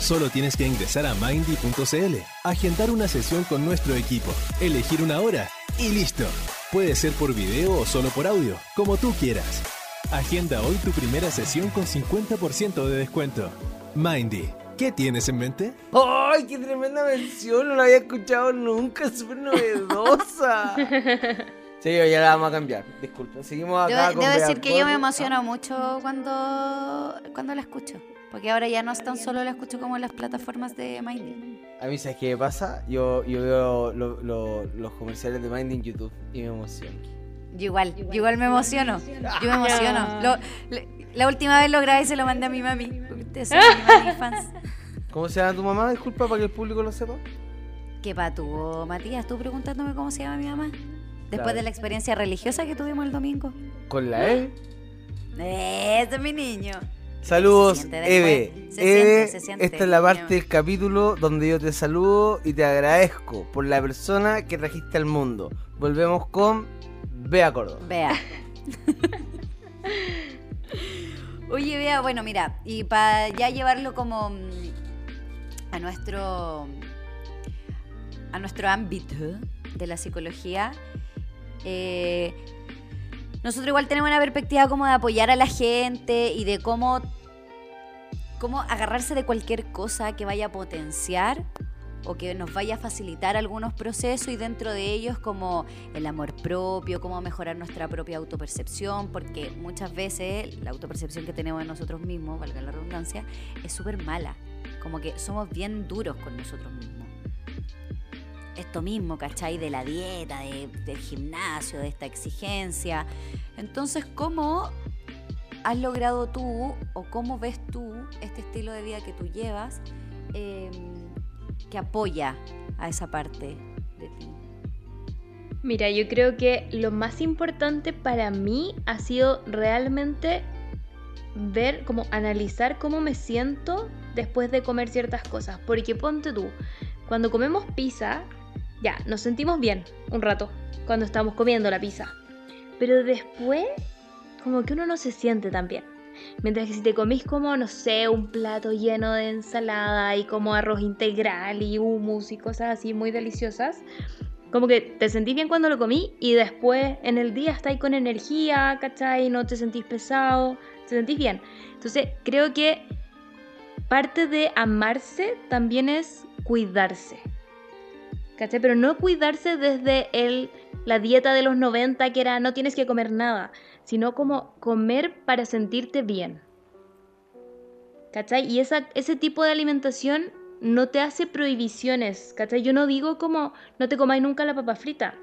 Solo tienes que ingresar a mindy.cl, agendar una sesión con nuestro equipo, elegir una hora y listo. Puede ser por video o solo por audio, como tú quieras. Agenda hoy tu primera sesión con 50% de descuento. Mindy, ¿qué tienes en mente? ¡Ay, qué tremenda mención! No la había escuchado nunca, es súper novedosa. [laughs] Sí, ya la vamos a cambiar. Disculpa, seguimos acá Debo, con debo decir que yo me emociono mucho cuando, cuando la escucho. Porque ahora ya no es tan solo la escucho como en las plataformas de Mindy. A mí, ¿sabes qué pasa? Yo, yo veo lo- lo- los comerciales de Mind en YouTube y me emociono. Yo igual, yo igual me emociono. Yo me emociono. Lo- le- la última vez lo grabé y se lo mandé a mi mami. Ustedes son mi mami [laughs] fans. ¿Cómo se llama tu mamá? Disculpa para que el público lo sepa. ¿Qué pa' tú, Matías? ¿Tú preguntándome cómo se llama mi mamá? Después de la experiencia religiosa que tuvimos el domingo. Con la E. Ese es mi niño. Saludos, Se siente Eve. Eve, esta es la parte del capítulo donde yo te saludo y te agradezco por la persona que trajiste al mundo. Volvemos con Bea Córdoba. Vea. [laughs] Oye, vea, bueno, mira, y para ya llevarlo como mm, a nuestro a nuestro ámbito de la psicología, eh, nosotros igual tenemos una perspectiva como de apoyar a la gente y de cómo, cómo agarrarse de cualquier cosa que vaya a potenciar o que nos vaya a facilitar algunos procesos y dentro de ellos como el amor propio, cómo mejorar nuestra propia autopercepción, porque muchas veces la autopercepción que tenemos de nosotros mismos, valga la redundancia, es súper mala, como que somos bien duros con nosotros mismos. Esto mismo, ¿cachai? De la dieta, de- del gimnasio, de esta exigencia. Entonces, ¿cómo has logrado tú o cómo ves tú este estilo de vida que tú llevas eh, que apoya a esa parte de ti? Mira, yo creo que lo más importante para mí ha sido realmente ver, como analizar cómo me siento después de comer ciertas cosas. Porque ponte tú, cuando comemos pizza, ya, nos sentimos bien un rato cuando estamos comiendo la pizza. Pero después, como que uno no se siente tan bien. Mientras que si te comís como, no sé, un plato lleno de ensalada y como arroz integral y hummus y cosas así muy deliciosas, como que te sentís bien cuando lo comí y después en el día estáis con energía, ¿cachai? No te sentís pesado, te sentís bien. Entonces creo que parte de amarse también es cuidarse. ¿Cachai? Pero no cuidarse desde el, la dieta de los 90 que era no tienes que comer nada, sino como comer para sentirte bien. ¿Cachai? Y esa, ese tipo de alimentación no te hace prohibiciones, ¿cachai? Yo no digo como no te comáis nunca la papa frita.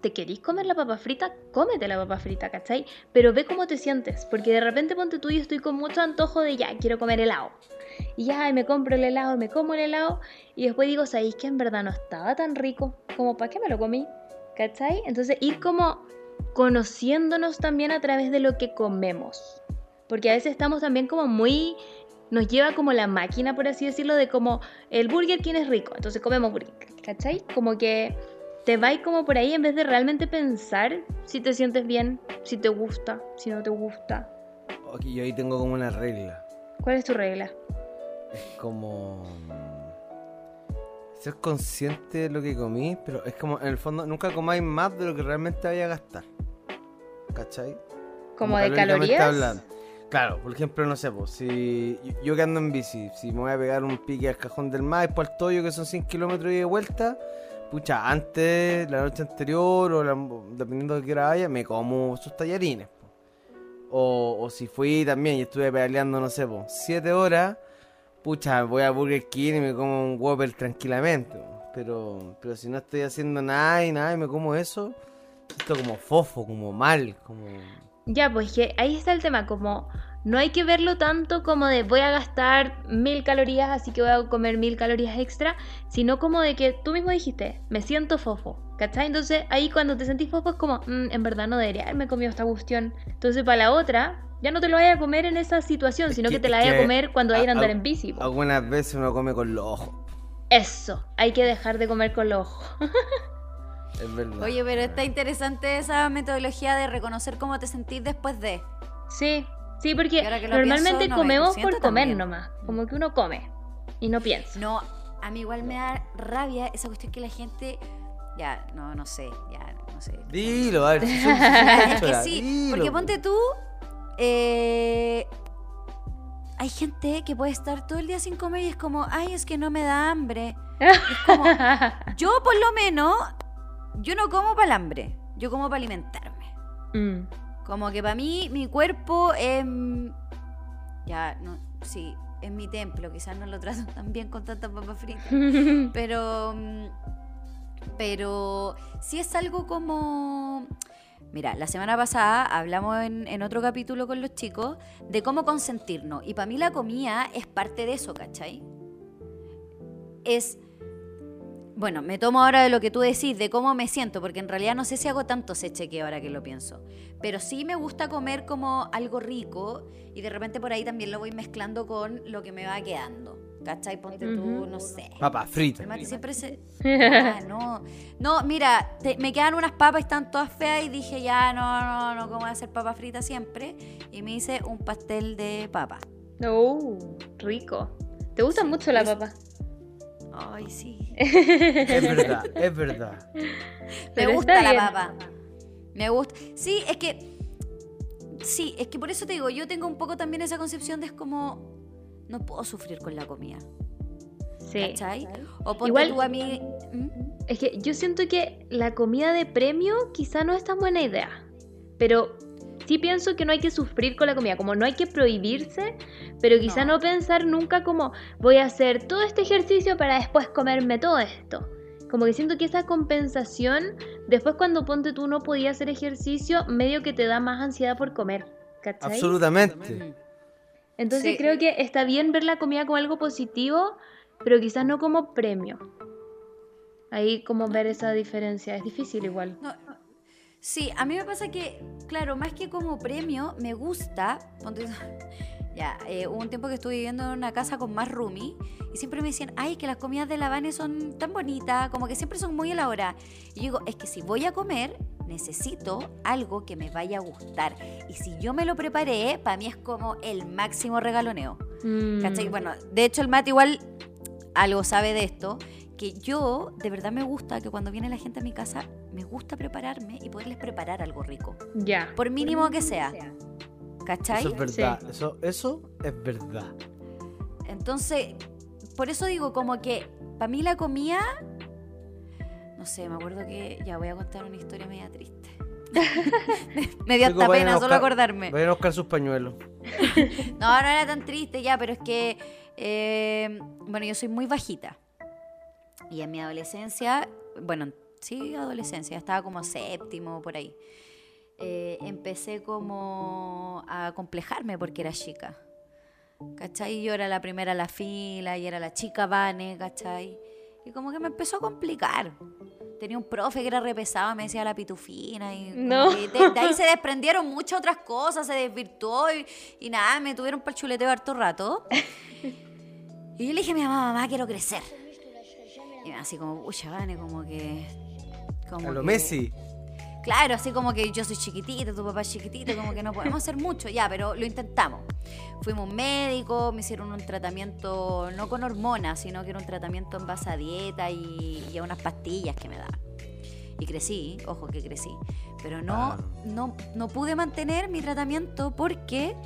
¿Te querís comer la papa frita? Cómete la papa frita, ¿cachai? Pero ve cómo te sientes, porque de repente ponte tú y estoy con mucho antojo de ya, quiero comer helado. Y ya, me compro el helado, me como el helado, y después digo, ¿sabéis que en verdad no estaba tan rico? Como, ¿para qué me lo comí? ¿Cachai? Entonces ir como conociéndonos también a través de lo que comemos. Porque a veces estamos también como muy nos lleva como la máquina, por así decirlo, de como el Burger King es rico, entonces comemos Burger ¿cachai? Como que te vais como por ahí en vez de realmente pensar si te sientes bien, si te gusta, si no te gusta. Ok, yo ahí tengo como una regla. ¿Cuál es tu regla? Es como. mm, Ser consciente de lo que comí, pero es como, en el fondo, nunca comáis más de lo que realmente vaya a gastar. ¿Cachai? ¿Como de calorías? Claro, por ejemplo, no sé, pues, si yo, yo que ando en bici, si me voy a pegar un pique al cajón del mar, después al Toyo, que son 100 kilómetros y de vuelta, pucha, antes, la noche anterior, o la- dependiendo de qué hora vaya, me como sus tallarines. O, o si fui también y estuve pedaleando, no sé, pues, 7 horas, pucha, voy a Burger King y me como un Whopper tranquilamente. Pero, pero si no estoy haciendo nada y nada y me como eso, esto como fofo, como mal, como... Ya, pues que ahí está el tema, como no hay que verlo tanto como de voy a gastar mil calorías, así que voy a comer mil calorías extra, sino como de que tú mismo dijiste, me siento fofo, ¿cachai? Entonces ahí cuando te sentís fofo es como, "Mm, en verdad no debería haberme comido esta cuestión. Entonces para la otra, ya no te lo vayas a comer en esa situación, Es sino que, que- te la vayas a comer cuando vayas a a- andar a- en bici. Algunas veces uno come con los ojos. Eso, hay que dejar de comer con los ojos. [laughs] Es verdad. Oye, pero está interesante esa metodología de reconocer cómo te sentís después de. Sí, sí, porque normalmente pienso, comemos 90% por comer también. nomás, como que uno come y no piensa. No, a mí igual me da rabia esa cuestión que la gente. Ya, no, no sé, ya, no sé. Dilo, a ver. [laughs] Es que sí, dilo, porque po. ponte tú. eh, hay gente que puede estar todo el día sin comer y es como, ay, es que no me da hambre. Es como, [laughs] yo por lo menos, yo no como para el hambre, yo como para alimentarme. Mm. Como que para mí, mi cuerpo es. Ya, no, sí, es mi templo. Quizás no lo trato tan bien con tantas papas fritas. [laughs] Pero. mm, Pero sí es algo como. Mira, la semana pasada hablamos en, en otro capítulo con los chicos de cómo consentirnos. Y para mí la comida es parte de eso, ¿cachai? Es. Bueno, me tomo ahora de lo que tú decís, de cómo me siento, porque en realidad no sé si hago tanto ese cheque ahora que lo pienso. Pero sí me gusta comer como algo rico y de repente por ahí también lo voy mezclando con lo que me va quedando. ¿Cachai? Ponte tú, no sé. Papas fritas. Siempre se. [laughs] Ah, no. No, mira, te- me quedan unas papas y están todas feas y dije, ya, no, no, no, ¿cómo voy a hacer papas fritas siempre? Y me hice un pastel de papa. Oh, rico. ¿Te gusta Sí, mucho la es- papa? Ay, sí. Es [laughs] verdad, es verdad. Me gusta la papa. Me gusta. Sí, es que. Sí, es que por eso te digo, yo tengo un poco también esa concepción de es como. No puedo sufrir con la comida. Sí. ¿Cachai? O ponte Igual- tú a mí. ¿Mm? Es que yo siento que la comida de premio quizá no es tan buena idea. Pero sí pienso que no hay que sufrir con la comida. Como no hay que prohibirse, pero quizá No. no, pensar nunca como voy a hacer todo este ejercicio para después comerme todo esto. Como que siento que esa compensación, después cuando ponte tú no podías hacer ejercicio, medio que te da más ansiedad por comer. ¿Cachai? Absolutamente. Entonces Sí. creo que está bien ver la comida como algo positivo, pero quizás no como premio. Ahí como ver esa diferencia. Es difícil igual. No, sí, a mí me pasa que, claro, más que como premio, me gusta. [laughs] ya, eh, hubo un tiempo que estuve viviendo en una casa con más roomie y siempre me decían, ay, que las comidas de La Habana son tan bonitas, como que siempre son muy elaboradas. Y yo digo, es que si voy a comer, necesito algo que me vaya a gustar. Y si yo me lo preparé, para mí es como el máximo regaloneo. Mm. ¿Cachai? Bueno, de hecho el Mati igual algo sabe de esto, que yo de verdad me gusta que cuando viene la gente a mi casa, me gusta prepararme y poderles preparar algo rico. Ya. Por mínimo que sea. ¿Cachai? Eso es verdad. Eso, eso es verdad. Entonces, por eso digo, como que para mí la comida, no sé, me acuerdo que, ya voy a contar una historia media triste. [laughs] me dio hasta pena solo acordarme. Vayan a buscar sus pañuelos. [laughs] No, no era tan triste ya, pero es que, eh, bueno, yo soy muy bajita. Y en mi adolescencia, bueno, sí, adolescencia, estaba como séptimo, por ahí. eh, empecé como a complejarme porque era chica. ¿Cachai? Yo era la primera a la fila y era la chica Vane, ¿cachai? Y como que me empezó a complicar. Tenía un profe que era repesado, me decía la pitufina. Y No. de, de ahí se desprendieron muchas otras cosas, se desvirtuó y, y nada, me tuvieron para el chuleteo harto rato. [laughs] Y yo le dije a mi mamá, mamá, quiero crecer. Y así como, pucha, Vane, como que... Como A lo que- Messi. Claro, así como que yo soy chiquitita, tu papá es chiquitito, como que no podemos hacer mucho, ya, pero lo intentamos. Fuimos a un médico, me hicieron un tratamiento, no con hormonas, sino que era un tratamiento en base a dieta y, y a unas pastillas que me daban. Y crecí, ojo que crecí. Pero no, no, no pude mantener mi tratamiento porque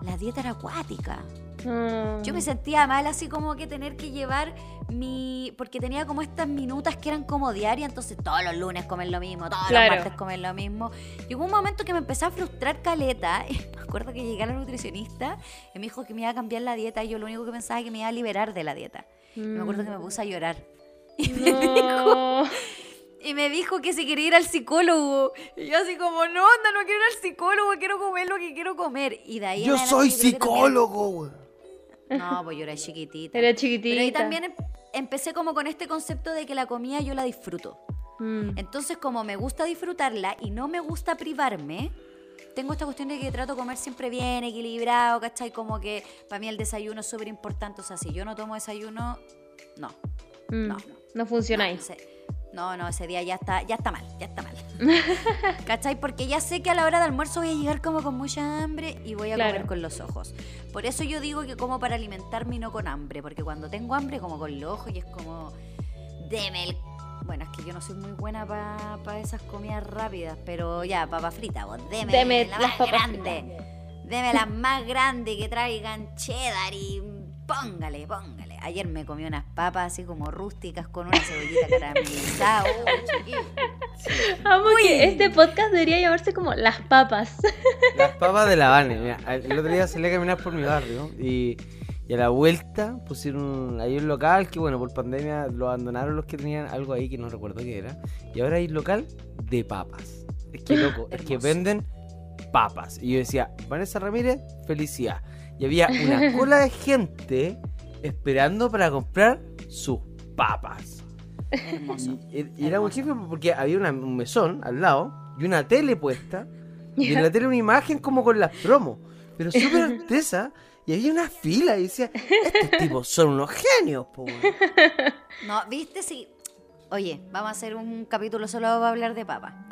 la dieta era acuática. Mm. Yo me sentía mal así como que tener que llevar mi... Porque tenía como estas minutas que eran como diarias, entonces todos los lunes comer lo mismo, todos Claro. los martes comer lo mismo. Y hubo un momento que me empecé a frustrar caleta. [laughs] Y me acuerdo que llegué a la nutricionista y me dijo que me iba a cambiar la dieta y yo lo único que pensaba es que me iba a liberar de la dieta. Y me acuerdo que me puse a llorar. [laughs] Y me dijo, y me dijo que si quería ir al psicólogo. Y yo así como, no, anda, no quiero ir al psicólogo, quiero comer lo que quiero comer. Y de ahí Yo soy psicólogo, güey. No, pues yo era chiquitita. Era Pero chiquitita. ahí también em- empecé como con este concepto de que la comida yo la disfruto. Mm. Entonces, como me gusta disfrutarla y no me gusta privarme, tengo esta cuestión de que trato de comer siempre bien, equilibrado, ¿cachai? Como que para mí el desayuno es súper importante. O sea, si yo no tomo desayuno, no. Mm. No, No, no. funcionáis. no, no, ese día ya está, ya está mal, ya está mal. [laughs] ¿Cachai? Porque ya sé que a la hora de almuerzo voy a llegar como con mucha hambre y voy a Claro. comer con los ojos. Por eso yo digo que como para alimentarme y no con hambre, porque cuando tengo hambre como con los ojos y es como, deme el... Bueno, es que yo no soy muy buena para esas comidas rápidas, pero ya, papa frita, vos, deme, Deme la las más grande. Deme las más grandes que traigan cheddar y póngale, póngale. Ayer me comí unas papas así como rústicas con una cebollita caramelizada. Uy, [laughs] chiquillo. Amo que este podcast debería llamarse como Las Papas. [laughs] Las papas de la Vane. Mira, el otro día salí a caminar por mi barrio y, y a la vuelta pusieron ahí un local que, bueno, por pandemia lo abandonaron los que tenían algo ahí que no recuerdo qué era. Y ahora hay local de papas. Es que loco, es que venden papas. Y yo decía, Vanessa Ramírez, felicidad. Y había una cola de gente esperando para comprar sus papas. Hermoso. Y, y era muy chido porque había una- un mesón al lado y una tele puesta. Y en la tele una imagen como con las promos. Pero súper [laughs] artesa. Y había una fila y decía, estos tipos son unos genios, po. weón". [laughs] No, viste, sí. Oye, vamos a hacer un capítulo solo para hablar de papa.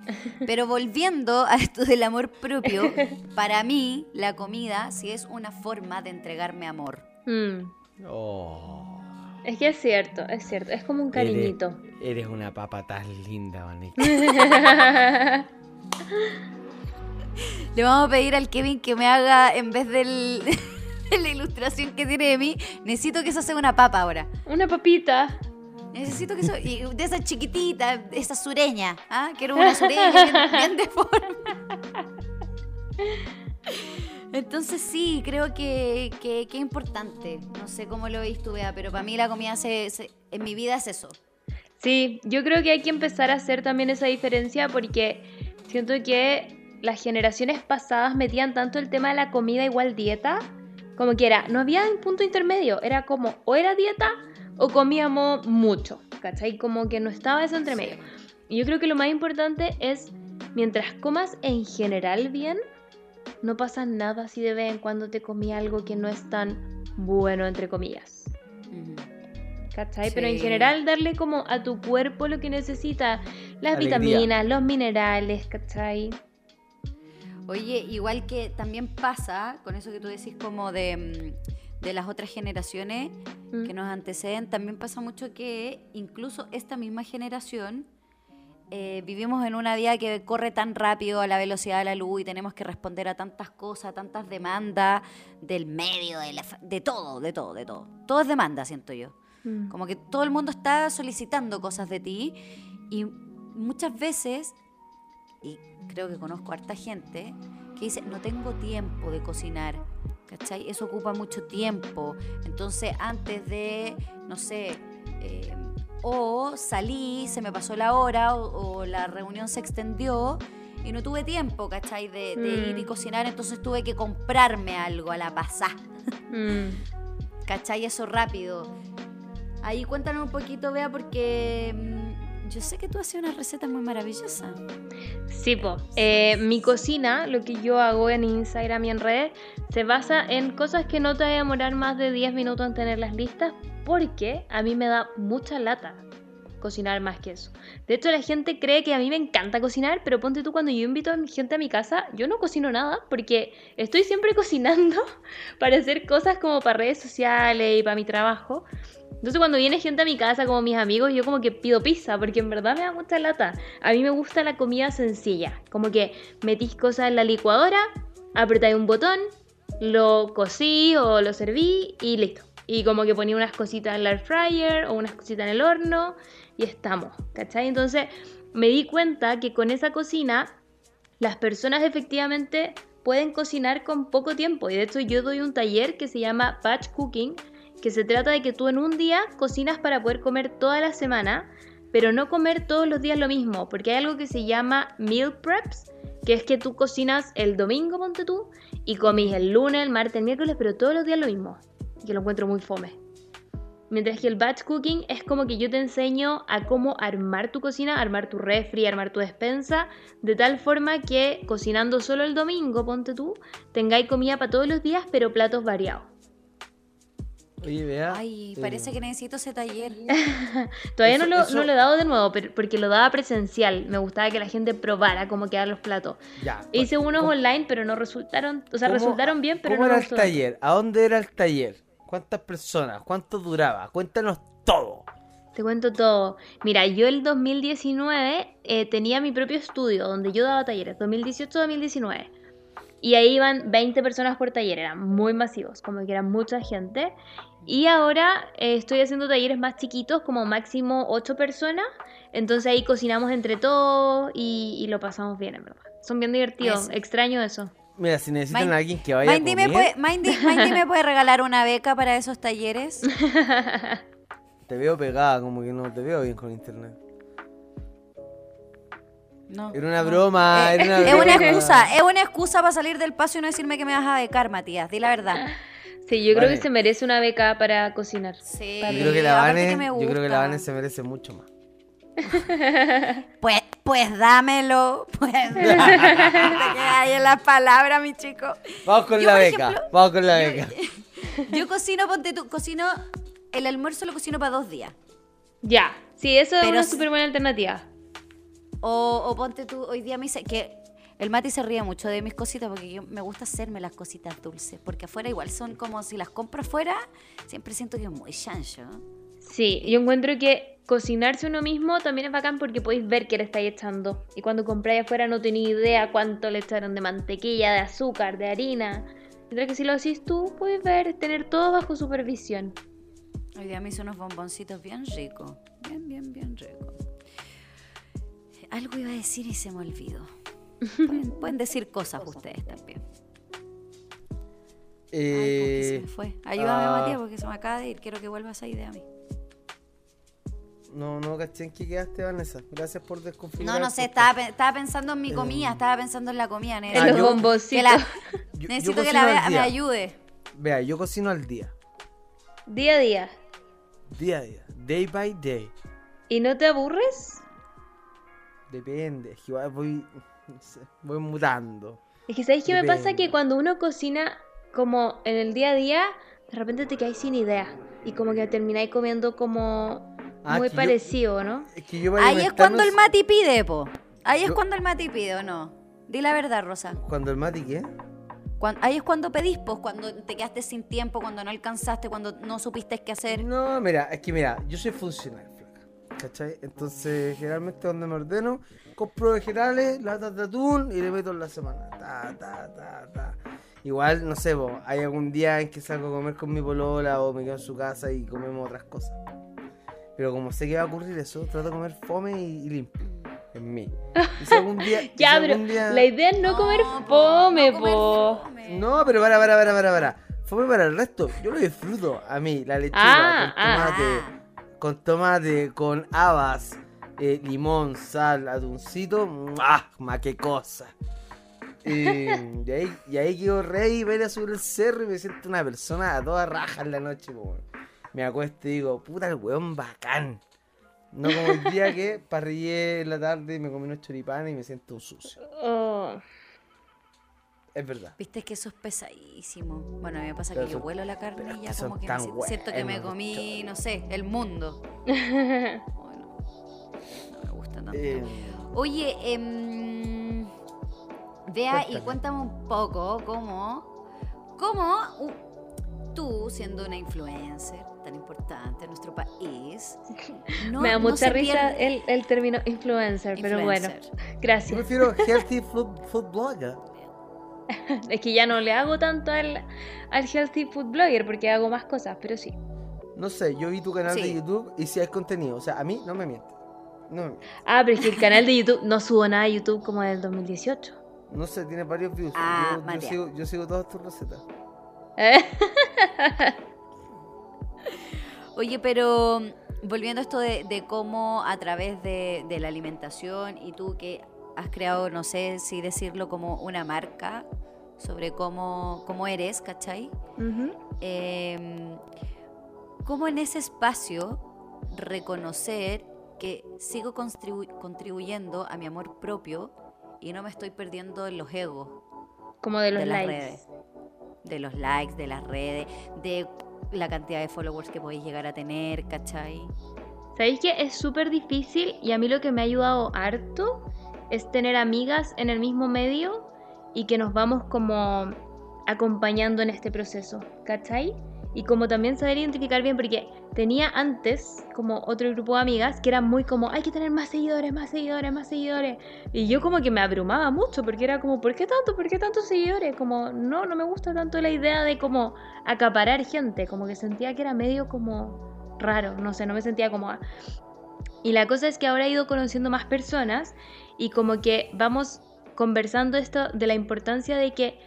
Pero volviendo a esto del amor propio, para mí la comida sí es una forma de entregarme amor. Mm. Oh, Es que es cierto, es cierto. Es como un cariñito. Eres, eres una papa tan linda, Vanica. [laughs] Le vamos a pedir al Kevin que me haga, en vez del, [laughs] de la ilustración que tiene de mí, necesito que eso sea una papa ahora. Una papita. Necesito que eso, y de esa chiquitita, de esa sureña, ¿ah? Quiero una sureña [laughs] bien, bien de forma. Entonces sí, creo que, que, que es importante. No sé cómo lo veis tú, Bea, pero para mí la comida se, se- en mi vida es eso. Sí, yo creo que hay que empezar a hacer también esa diferencia porque siento que las generaciones pasadas metían tanto el tema de la comida igual dieta, como que era, no había un punto intermedio, era como o era dieta o comíamos mucho, ¿cachai? Como que no estaba eso entre medio. Y yo creo que lo más importante es, mientras comas en general bien, no pasa nada si de vez en cuando te comí algo que no es tan bueno, entre comillas. ¿Cachai? Pero en general darle como a tu cuerpo lo que necesita, las Alegría. vitaminas, los minerales, ¿cachai? Oye, igual que también pasa con eso que tú decís como de, mm, de las otras generaciones Mm. que nos anteceden, también pasa mucho que incluso esta misma generación eh, vivimos en una vida que corre tan rápido a la velocidad de la luz y tenemos que responder a tantas cosas, tantas demandas del medio, de, la de todo, de todo, de todo. Todo es demanda, siento yo. Mm. Como que todo el mundo está solicitando cosas de ti y muchas veces, y creo que conozco a harta gente, que dice, no tengo tiempo de cocinar, ¿cachai? Eso ocupa mucho tiempo. Entonces, antes de, no sé, eh, o salí, se me pasó la hora o, o la reunión se extendió y no tuve tiempo, ¿cachai? De, de ir y Mm. cocinar, entonces tuve que comprarme algo a la pasada. Mm. [laughs] ¿Cachai? Eso rápido. Ahí cuéntanos un poquito, Bea, porque mm, yo sé que tú haces una receta muy maravillosa. Sí, po. Eh, mi cocina, lo que yo hago en Instagram y en redes, se basa en cosas que no te va a demorar más de 10 minutos en tenerlas listas, porque a mí me da mucha lata cocinar más que eso. De hecho, la gente cree que a mí me encanta cocinar, pero ponte tú cuando yo invito a mi gente a mi casa, yo no cocino nada, porque estoy siempre [laughs] cocinando para hacer cosas como para redes sociales y para mi trabajo. Entonces cuando viene gente a mi casa, como mis amigos, yo como que pido pizza, porque en verdad me da mucha lata. A mí me gusta la comida sencilla, como que metís cosas en la licuadora, apretáis un botón, lo cocí o lo serví y listo. Y como que ponía unas cositas en la air fryer o unas cositas en el horno y estamos, ¿cachai? Entonces me di cuenta que con esa cocina las personas efectivamente pueden cocinar con poco tiempo. Y de hecho yo doy un taller que se llama Batch Cooking, que se trata de que tú en un día cocinas para poder comer toda la semana, pero no comer todos los días lo mismo, porque hay algo que se llama meal preps, que es que tú cocinas el domingo, ponte tú, y comís el lunes, el martes, el miércoles, pero todos los días lo mismo, que lo encuentro muy fome. Mientras que el batch cooking es como que yo te enseño a cómo armar tu cocina, armar tu refri, armar tu despensa, de tal forma que cocinando solo el domingo, ponte tú, tengáis comida para todos los días, pero platos variados. Oye, vea. Ay, eh, parece que necesito ese taller. [laughs] Todavía Eso- no, lo, eso- no lo he dado de nuevo, pero- porque lo daba presencial. Me gustaba que la gente probara cómo quedaban los platos. Ya. Hice unos ¿Cómo- online, pero no resultaron, o sea, cómo- resultaron bien, pero ¿Cómo no era me el taller? ¿A dónde era el taller? ¿Cuántas personas? ¿Cuánto duraba? Cuéntanos todo. Te cuento todo. Mira, yo el 2019 eh, tenía mi propio estudio donde yo daba talleres, 2018-2019. Y ahí iban 20 personas por taller, eran muy masivos, como que eran mucha gente. Y ahora eh, estoy haciendo talleres más chiquitos, como máximo 8 personas. Entonces ahí cocinamos entre todos y, y lo pasamos bien, en verdad. Son bien divertidos, Eso. extraño eso. Mira, si necesitan Main- a alguien que vaya a Mindy me, comer, puede, Mindy, Mindy me [laughs] puede regalar una beca para esos talleres. [laughs] te veo pegada, como que no te veo bien con internet. No. Era una no. broma, Eh, era una Es una broma. excusa, es una excusa para salir del paso y no decirme que me vas a becar, Matías. Di la verdad. [laughs] Sí, yo creo que se merece una beca para cocinar. Sí, Yo creo que la Vane, que me yo creo que la. Vane se merece mucho más. [laughs] Pues, pues dámelo. Pues [laughs] dámelo. Te quedas ahí en las palabras, mi chico. Vamos con Yo, la beca, ejemplo, vamos con la beca. Yo cocino, ponte tú, cocino, el almuerzo lo cocino para dos días. Ya, sí, eso es una súper buena alternativa. O, o ponte tú, hoy día me hice, que el Mati se ríe mucho de mis cositas porque yo me gusta hacerme las cositas dulces. Porque afuera igual son como si las compro afuera, siempre siento que es muy chancho. Sí, yo encuentro que cocinarse uno mismo también es bacán porque podéis ver qué le estáis echando. Y cuando compráis afuera no tenéis idea cuánto le echaron de mantequilla, de azúcar, de harina. Mientras que si lo hacís tú, puedes ver, tener todo bajo supervisión. Hoy día me hice unos bomboncitos bien ricos. Bien, bien, bien ricos. Algo iba a decir y se me olvidó. Pueden, pueden decir cosas ustedes también. Ay, ¿por qué se Eh, me fue? Ayúdame, ah. Matías, porque se me acaba de ir. Quiero que vuelva esa idea a mí. no, no caché en qué quedaste, Vanessa. Gracias por desconfigurar. No, no sé, estaba, pe- estaba pensando en mi comida, estaba pensando en la comida, nena. En Ah, los la- [laughs] Yo- yo necesito que la vea me ayude. Vea, yo cocino al día. Día a día. Día a día. Day by day. ¿Y no te aburres? Depende. Es que igual voy. voy mutando. Es que ¿sabéis qué me pasa? Que cuando uno cocina como en el día a día, de repente te quedáis sin idea. Y como que termináis comiendo como Ah, muy yo- parecido, ¿no? Es que yo para Ahí es cuando el Mati pide, po. Ahí es cuando el Mati pide, ¿o no? Di la verdad, Rosa. Cuando el Mati, ¿qué? Ahí es cuando pedís, pues, cuando te quedaste sin tiempo, cuando no alcanzaste, cuando no supiste qué hacer. No, mira, es que mira, yo soy funcional. ¿Cachai? Entonces, generalmente cuando me ordeno, compro vegetales, latas de atún y le meto en la semana. Ta, ta, ta, ta. Igual, no sé, po, hay algún día en que salgo a comer con mi polola o me quedo en su casa y comemos otras cosas. Pero como sé que va a ocurrir eso, trato de comer fome y, y limpio. En mí. Y si algún día. [laughs] y si Ya, pero algún día- la idea es no, comer po, fome, no comer po. fome. No, pero para, para, para, para, para. Fome para el resto. Yo lo disfruto. A mí, la lechuga Ah, con ah. Con tomate, con habas, eh, limón, sal, atuncito. ¡Ah! ¡Ma qué cosa! Y, ahí, y ahí quedo rey, ver subir el cerro y me siento una persona a toda raja en la noche. po. Me acuesto y digo, puta el weón bacán. No como el día que parrillé en la tarde y me comí unos choripanes y me siento sucio. Oh. Es verdad. Viste que eso es pesadísimo. Bueno, a mí me pasa Pero que yo son- huelo la carne y ya como que me tan siento, siento que me comí, no sé, el mundo. [laughs] Bueno, no me gusta tanto. Eh, Oye, em, vea y Cuéntame. un poco cómo, cómo u- tú, siendo una influencer tan importante en nuestro país, [laughs] no, Me da no mucha se risa pierde- el, el término influencer, pero bueno, Influencer. Yo gracias. prefiero [laughs] healthy food, food blogger. [laughs] Es que ya no le hago tanto al, al healthy food blogger porque hago más cosas, pero sí. No sé, yo vi tu canal de. YouTube y si hay contenido. O sea, a mí no me miente. No me. Ah, pero es que el canal de YouTube no subo nada de YouTube como del 2018. No sé, tiene varios views. Ah, yo, yo María. sigo, yo sigo todas tus recetas. ¿Eh? [laughs] Oye, pero volviendo a esto de, de cómo a través de, de la alimentación y tú que has creado, no sé si decirlo como una marca sobre cómo, cómo eres, ¿cachai? Eh, ¿Cómo en ese espacio reconocer que sigo contribu- contribuyendo a mi amor propio y no me estoy perdiendo en los egos Como de los de las likes. redes? De los likes, de las redes, de la cantidad de followers que podéis llegar a tener, ¿cachai? ¿Sabéis que es súper difícil y a mí lo que me ha ayudado harto es tener amigas en el mismo medio y que nos vamos como acompañando en este proceso, ¿cachai? Y como también saber identificar bien, porque tenía antes como otro grupo de amigas que eran muy como, hay que tener más seguidores, más seguidores, más seguidores. Y yo como que me abrumaba mucho, porque era como, ¿por qué tanto? ¿Por qué tantos seguidores? Como, no, no me gusta tanto la idea de como acaparar gente, como que sentía que era medio como raro, no sé, no me sentía como... Y la cosa es que ahora he ido conociendo más personas y como que vamos conversando esto de la importancia de que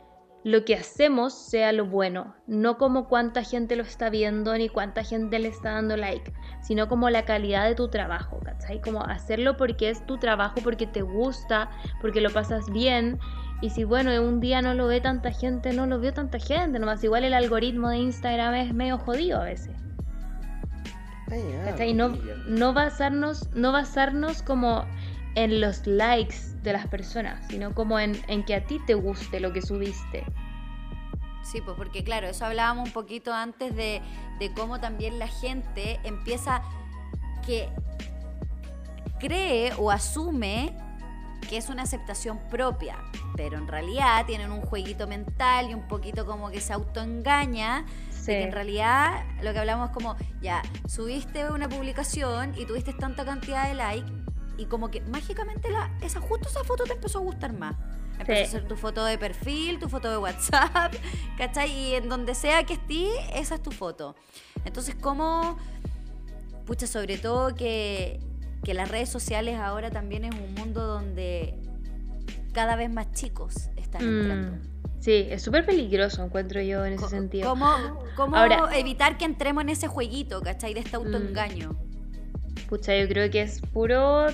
lo que hacemos sea lo bueno, no como cuánta gente lo está viendo ni cuánta gente le está dando like, sino como la calidad de tu trabajo, ¿cachai? Como hacerlo porque es tu trabajo, porque te gusta, porque lo pasas bien. Y si bueno, un día no lo ve tanta gente, no lo vio tanta gente, nomás igual el algoritmo de Instagram es medio jodido a veces. Ah, ¿Cachai? No, no basarnos, no basarnos como en los likes de las personas, sino como en, en que a ti te guste lo que subiste. Sí, pues porque claro, eso hablábamos un poquito antes de, de cómo también la gente empieza que cree o asume que es una aceptación propia, pero en realidad tienen un jueguito mental y un poquito como que se autoengaña Sí. de que en realidad lo que hablamos es como, ya, subiste una publicación y tuviste tanta cantidad de likes y como que mágicamente la, esa, justo esa foto te empezó a gustar más. Empezó a ser tu foto de perfil, tu foto de WhatsApp, [laughs] ¿cachai? Y en donde sea que estés, esa es tu foto. Entonces, ¿cómo? Pucha, sobre todo que, que las redes sociales ahora también es un mundo donde cada vez más chicos están entrando. Mm, sí, es súper peligroso, encuentro yo en ese sentido. ¿Cómo, cómo Ahora- evitar que entremos en ese jueguito, ¿cachai? De este autoengaño. Pucha, yo creo que es puro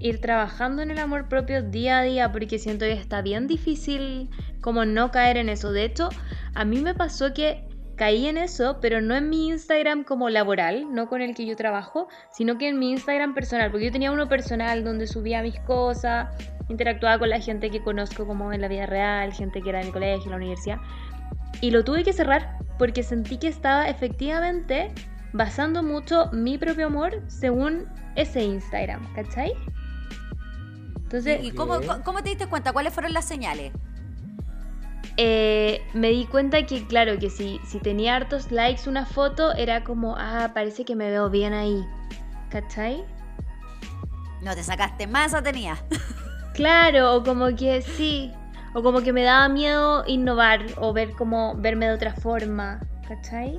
ir trabajando en el amor propio día a día, porque siento que está bien difícil como no caer en eso. De hecho, a mí me pasó que caí en eso, pero no en mi Instagram como laboral, no con el que yo trabajo, sino que en mi Instagram personal, porque yo tenía uno personal donde subía mis cosas, interactuaba con la gente que conozco como en la vida real, gente que era de mi colegio, la universidad, y lo tuve que cerrar porque sentí que estaba efectivamente basando mucho mi propio amor según ese Instagram, ¿cachai? Entonces, ¿Y cómo, te diste cuenta? ¿Cuáles fueron las señales? eh, me di cuenta que, claro, que si, si tenía hartos likes una foto, era como, ah, parece que me veo bien ahí, ¿cachai? No te sacaste más, esa tenía. [laughs] Claro, o como que sí, o como que me daba miedo innovar o ver como verme de otra forma, ¿cachai?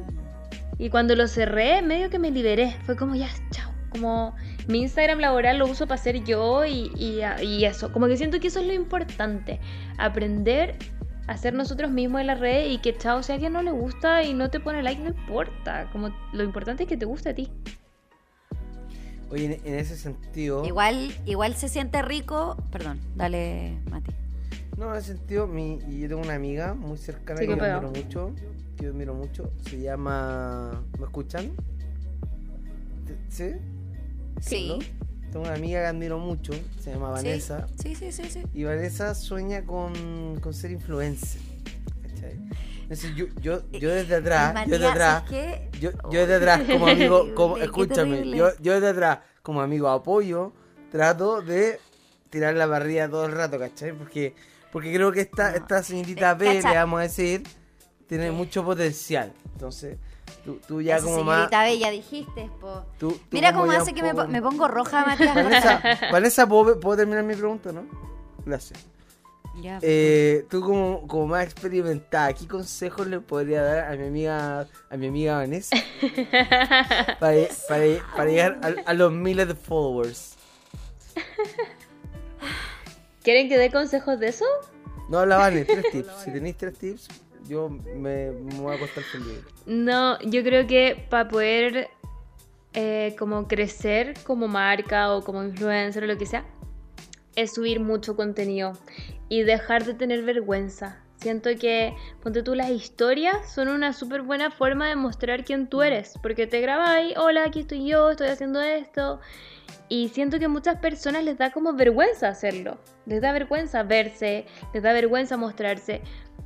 Y cuando lo cerré, medio que me liberé, fue como ya, chao, como mi Instagram laboral lo uso para ser yo y, y, y eso, como que siento que eso es lo importante, aprender a ser nosotros mismos en la red y que chao, si a alguien no le gusta y no te pone like, no importa, como lo importante es que te guste a ti. Oye, en, ese sentido. Igual, igual se siente rico. Perdón, dale, Mati. No, en ese sentido, mi, yo tengo una amiga muy cercana Sí, que pegó. admiro mucho. Que yo admiro mucho. Se llama. ¿Me escuchan? ¿Sí? Sí. ¿No? Tengo una amiga que admiro mucho. Se llama Vanessa. Sí, sí, sí, sí. Y Vanessa sueña con, con ser influencer. ¿Cachai? Entonces yo, yo, yo desde atrás, Matías, yo desde atrás, ¿sabes qué? yo, yo desde atrás como amigo, [laughs] como, escúchame, yo, yo desde atrás como amigo apoyo, trato de tirar la barriga todo el rato, ¿cachai? Porque, porque creo que esta, No. esta señorita Eh, B, cacha. le vamos a decir, tiene mucho potencial. Entonces, tú, tú ya como más... señorita bella dijiste, po. tú- tú Mira cómo hace que me, poco- po- me pongo roja, [laughs] Matías. Vanessa, Vanessa ¿puedo, puedo terminar mi pregunta, no? Gracias. Ya, Eh, tú como, como más experimentada, ¿qué consejos le podría dar a mi amiga, a mi amiga Vanessa? [laughs] para, para, para llegar a, a los miles de followers. ¿Quieren que dé consejos de eso? No, la Vane, tres [laughs] tips. Si tenéis tres tips, yo me, me voy a acostar. No, yo creo que para poder eh, como crecer como marca o como influencer o lo que sea, es subir mucho contenido y dejar de tener vergüenza. Siento que, ponte tú, las historias son una súper buena forma de mostrar quién tú eres, porque te grabáis, hola, aquí estoy yo, estoy haciendo esto, y siento que muchas personas les da como vergüenza hacerlo, les da vergüenza verse, les da vergüenza mostrarse,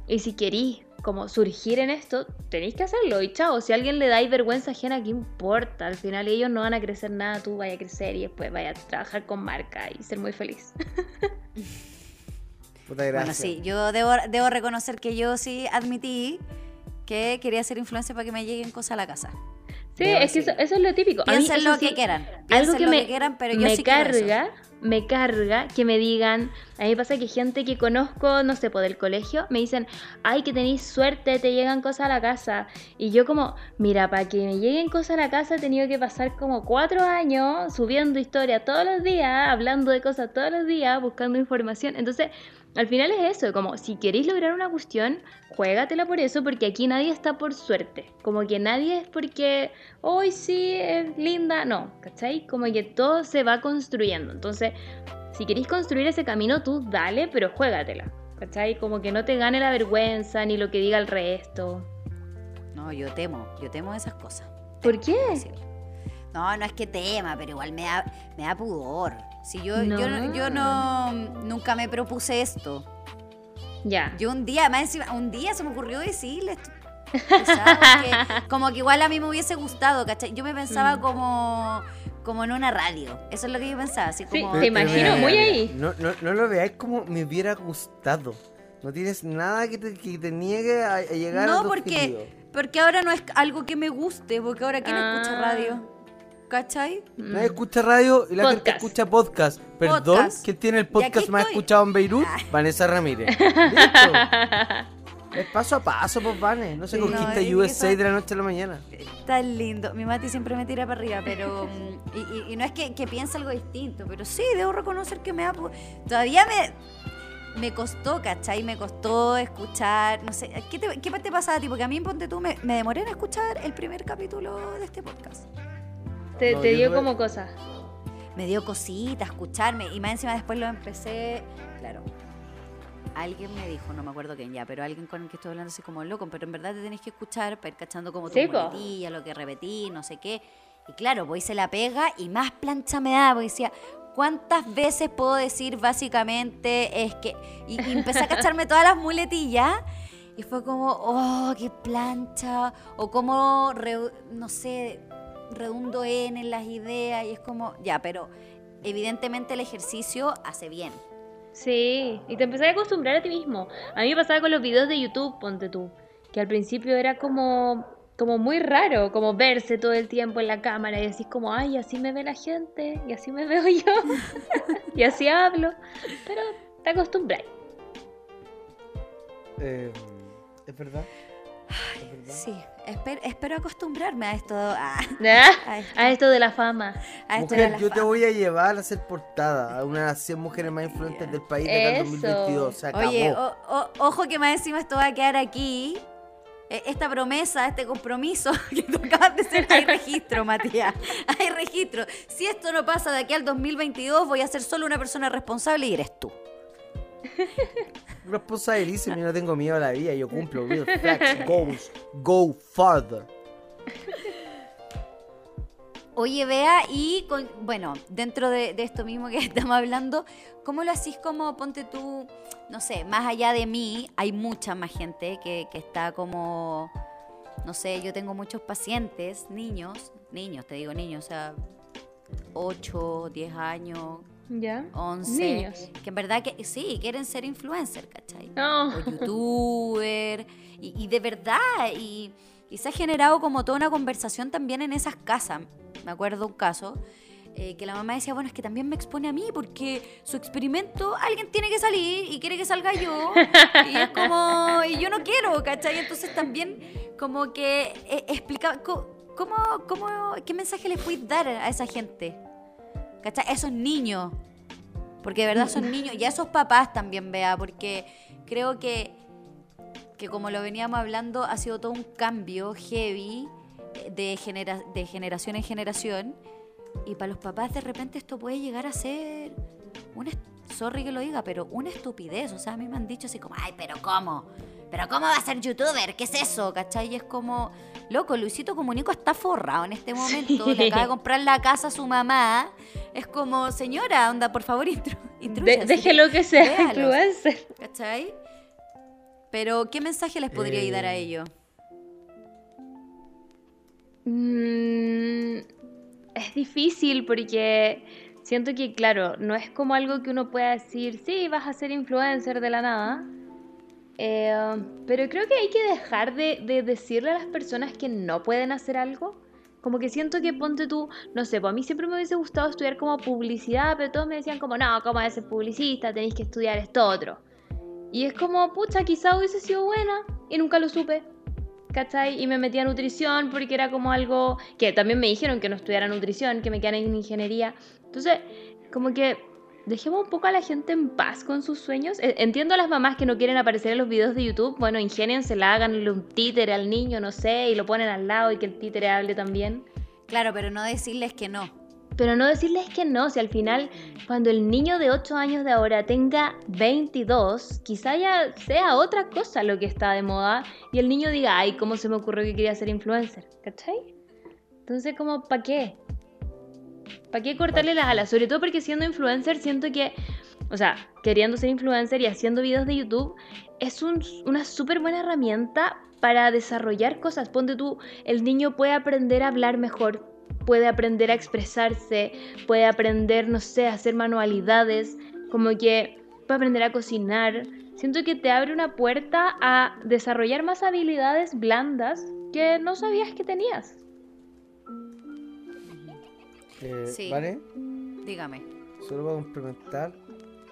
y si querís como surgir en esto, tenéis que hacerlo. Y chao, si a alguien le dais vergüenza ajena, ¿qué importa? Al final ellos no van a crecer nada, tú vayas a crecer y después vayas a trabajar con marca y ser muy feliz. [laughs] Puta gracia. Bueno, sí, yo debo, debo reconocer que yo sí admití que quería ser influencer para que me lleguen cosas a la casa. Sí, Debo es que eso, es lo típico. A mí Piensen lo sí, que quieran. Algo que lo me, que quieran, pero yo me sí eso. Me carga que me digan, a mí pasa que gente que conozco, no sé, por del colegio, me dicen, ay, que tenéis suerte, te llegan cosas a la casa. Y yo como, mira, para que me lleguen cosas a la casa he tenido que pasar como cuatro años subiendo historia todos los días, hablando de cosas todos los días, buscando información. Entonces, al final es eso, como si queréis lograr una cuestión, juégatela por eso, porque aquí nadie está por suerte. Como que nadie es porque, hoy sí, es linda, no, ¿cachai? Como que todo se va construyendo. Entonces, si queréis construir ese camino, tú dale, pero juégatela, ¿cachai? Como que no te gane la vergüenza ni lo que diga el resto. No, yo temo, yo temo esas cosas. ¿Por qué? No, no es que tema, pero igual me da, me da pudor. Si yo, yo, no- No. yo no nunca me propuse esto. Ya. Yo un día, más encima, un día se me ocurrió decirles. [laughs] como que igual a mí me hubiese gustado, ¿cachai? Yo me pensaba Mm. como, como en una radio. Eso es lo que yo pensaba, así Sí, como. te imagino, muy ahí. No, no, no lo veáis como me hubiera gustado. No tienes nada que te, que te niegue a, a llegar a No, tu porque, objetivo. porque ahora no es algo que me guste, porque ahora ¿quién escucha Ah. radio? ¿Cachai? Nadie escucha radio y la gente Podcast. escucha podcast. Perdón, Podcast. ¿quién tiene el podcast más escuchado en Beirut? Ah. Vanessa Ramírez. Listo. [laughs] Es paso a paso, pues, Vane. No se conquista No, USA eso- de la noche a la mañana. Tan lindo. Mi Mati siempre me tira para arriba, pero. mm, y, y- y no es que, que piense algo distinto, pero sí, debo reconocer que me da. Todavía me. Me costó, ¿cachai? Me costó escuchar. No sé, ¿qué te, qué te pasa a ti? Porque a mí, ponte tú, me, me demoré en escuchar el primer capítulo de este podcast. Te, No, te yo dio como cosa. Me dio cosita escucharme. Y más encima después lo empecé. Claro. Alguien me dijo, no me acuerdo quién ya, pero alguien con el que estoy hablando así como loco, pero en verdad te tenés que escuchar para ir cachando como tu muletilla, lo que repetí, no sé qué. Y claro, pues hice la pega y más plancha me daba, porque decía, ¿cuántas veces puedo decir básicamente es que... Y, y empecé a cacharme todas las muletillas y fue como, oh, qué plancha, o como, re- no sé, redundo en, en las ideas, y es como, ya, pero evidentemente el ejercicio hace bien. Sí, y te empecé a acostumbrar a ti mismo. A mí me pasaba con los videos de YouTube, ponte tú, que al principio era como, como muy raro, como verse todo el tiempo en la cámara y decís como, ay, así me ve la gente, y así me [laughs] veo yo, y así hablo, pero te acostumbras. Eh, ¿Es verdad? Sí, espero, espero acostumbrarme a esto, a, [laughs] Ah, A esto de la fama. a esto de Mujer, la yo te voy a llevar a ser portada a una de las 100 mujeres más influyentes del país de acá en Eso. 2022. Se acabó. Oye, o- o- ojo que más encima esto va a quedar aquí. Eh, Esta promesa, este compromiso [laughs] que tú acabas de hacer, hay registro, Matías. [laughs] Hay registro. Si esto no pasa de aquí al 2022, voy a ser solo una persona responsable y eres tú. Responsabilísimo, yo no tengo miedo a la vida, yo cumplo. Real [laughs] facts, goals, go further. Oye, Bea, y con, bueno, dentro de, de esto mismo que [laughs] estamos hablando, ¿cómo lo hacís como, ponte tú, no sé, más allá de mí, hay mucha más gente que, que está como, no sé, yo tengo muchos pacientes, niños, niños, te digo niños, o sea, 8, 10 años, ¿Ya? 11, Niños. que en verdad que sí, quieren ser influencer, ¿cachai? No. o youtuber, y, y de verdad, y, y se ha generado como toda una conversación también en esas casas. Me acuerdo un caso eh, que la mamá decía, bueno, es que también me expone a mí porque su experimento, alguien tiene que salir y quiere que salga yo, y es como, y yo no quiero, ¿cachai? Entonces también como que eh, explicaba, ¿cómo, cómo, ¿qué mensaje le puedes dar a esa gente? ¿Cachai? Esos niños. Porque de verdad son niños. Y a esos papás también, vea, porque creo que, que como lo veníamos hablando, ha sido todo un cambio heavy de, genera- de generación en generación. Y para los papás de repente esto puede llegar a ser una, sorry que lo diga, pero una estupidez. O sea, a mí me han dicho así como, ay, pero ¿cómo? ¿Pero cómo va a ser youtuber? ¿Qué es eso? ¿Cachai? Y es como, loco, Luisito Comunico está forrado en este momento. Sí. Le acaba de comprar la casa a su mamá. Es como, señora, onda, por favor, intru De- intrúyase". déjelo que sea influencer. ¿Cachai? Pero, ¿qué mensaje les podría dar a Eh, ellos? Mm, es difícil porque siento que, claro, no es como algo que uno pueda decir, sí, vas a ser influencer de la nada. Eh, pero creo que hay que dejar de, de decirle a las personas que no pueden hacer algo. Como que siento que ponte tú, no sé, pues a mí siempre me hubiese gustado estudiar como publicidad, pero todos me decían como, no, ¿cómo vas a ser publicista? Tenéis que estudiar esto otro. Y es como, pucha, quizá hubiese sido buena y nunca lo supe. ¿cachai? Y me metí a nutrición porque era como algo que también me dijeron que no estudiara nutrición, que me quedara en ingeniería. Entonces, como que dejemos un poco a la gente en paz con sus sueños. E- Entiendo a las mamás que no quieren aparecer en los videos de YouTube. Bueno, ingéniensela, háganle un títere al niño, no sé, y lo ponen al lado y que el títere hable también. Claro, pero no decirles que no. Pero no decirles que no, si al final, cuando el niño de 8 años de ahora tenga 22, quizá ya sea otra cosa lo que está de moda y el niño diga, ay, ¿cómo se me ocurrió que quería ser influencer? ¿Cachai? Entonces, como, ¿para qué? ¿Para qué cortarle las alas? Sobre todo porque siendo influencer siento que, o sea, queriendo ser influencer y haciendo videos de YouTube, es un- una súper buena herramienta para desarrollar cosas. Ponte tú, el niño puede aprender a hablar mejor, puede aprender a expresarse, puede aprender, no sé, a hacer manualidades, como que puede aprender a cocinar. Siento que te abre una puerta a desarrollar más habilidades blandas que no sabías que tenías. Eh, Sí. ¿Vale? Dígame. Solo para complementar,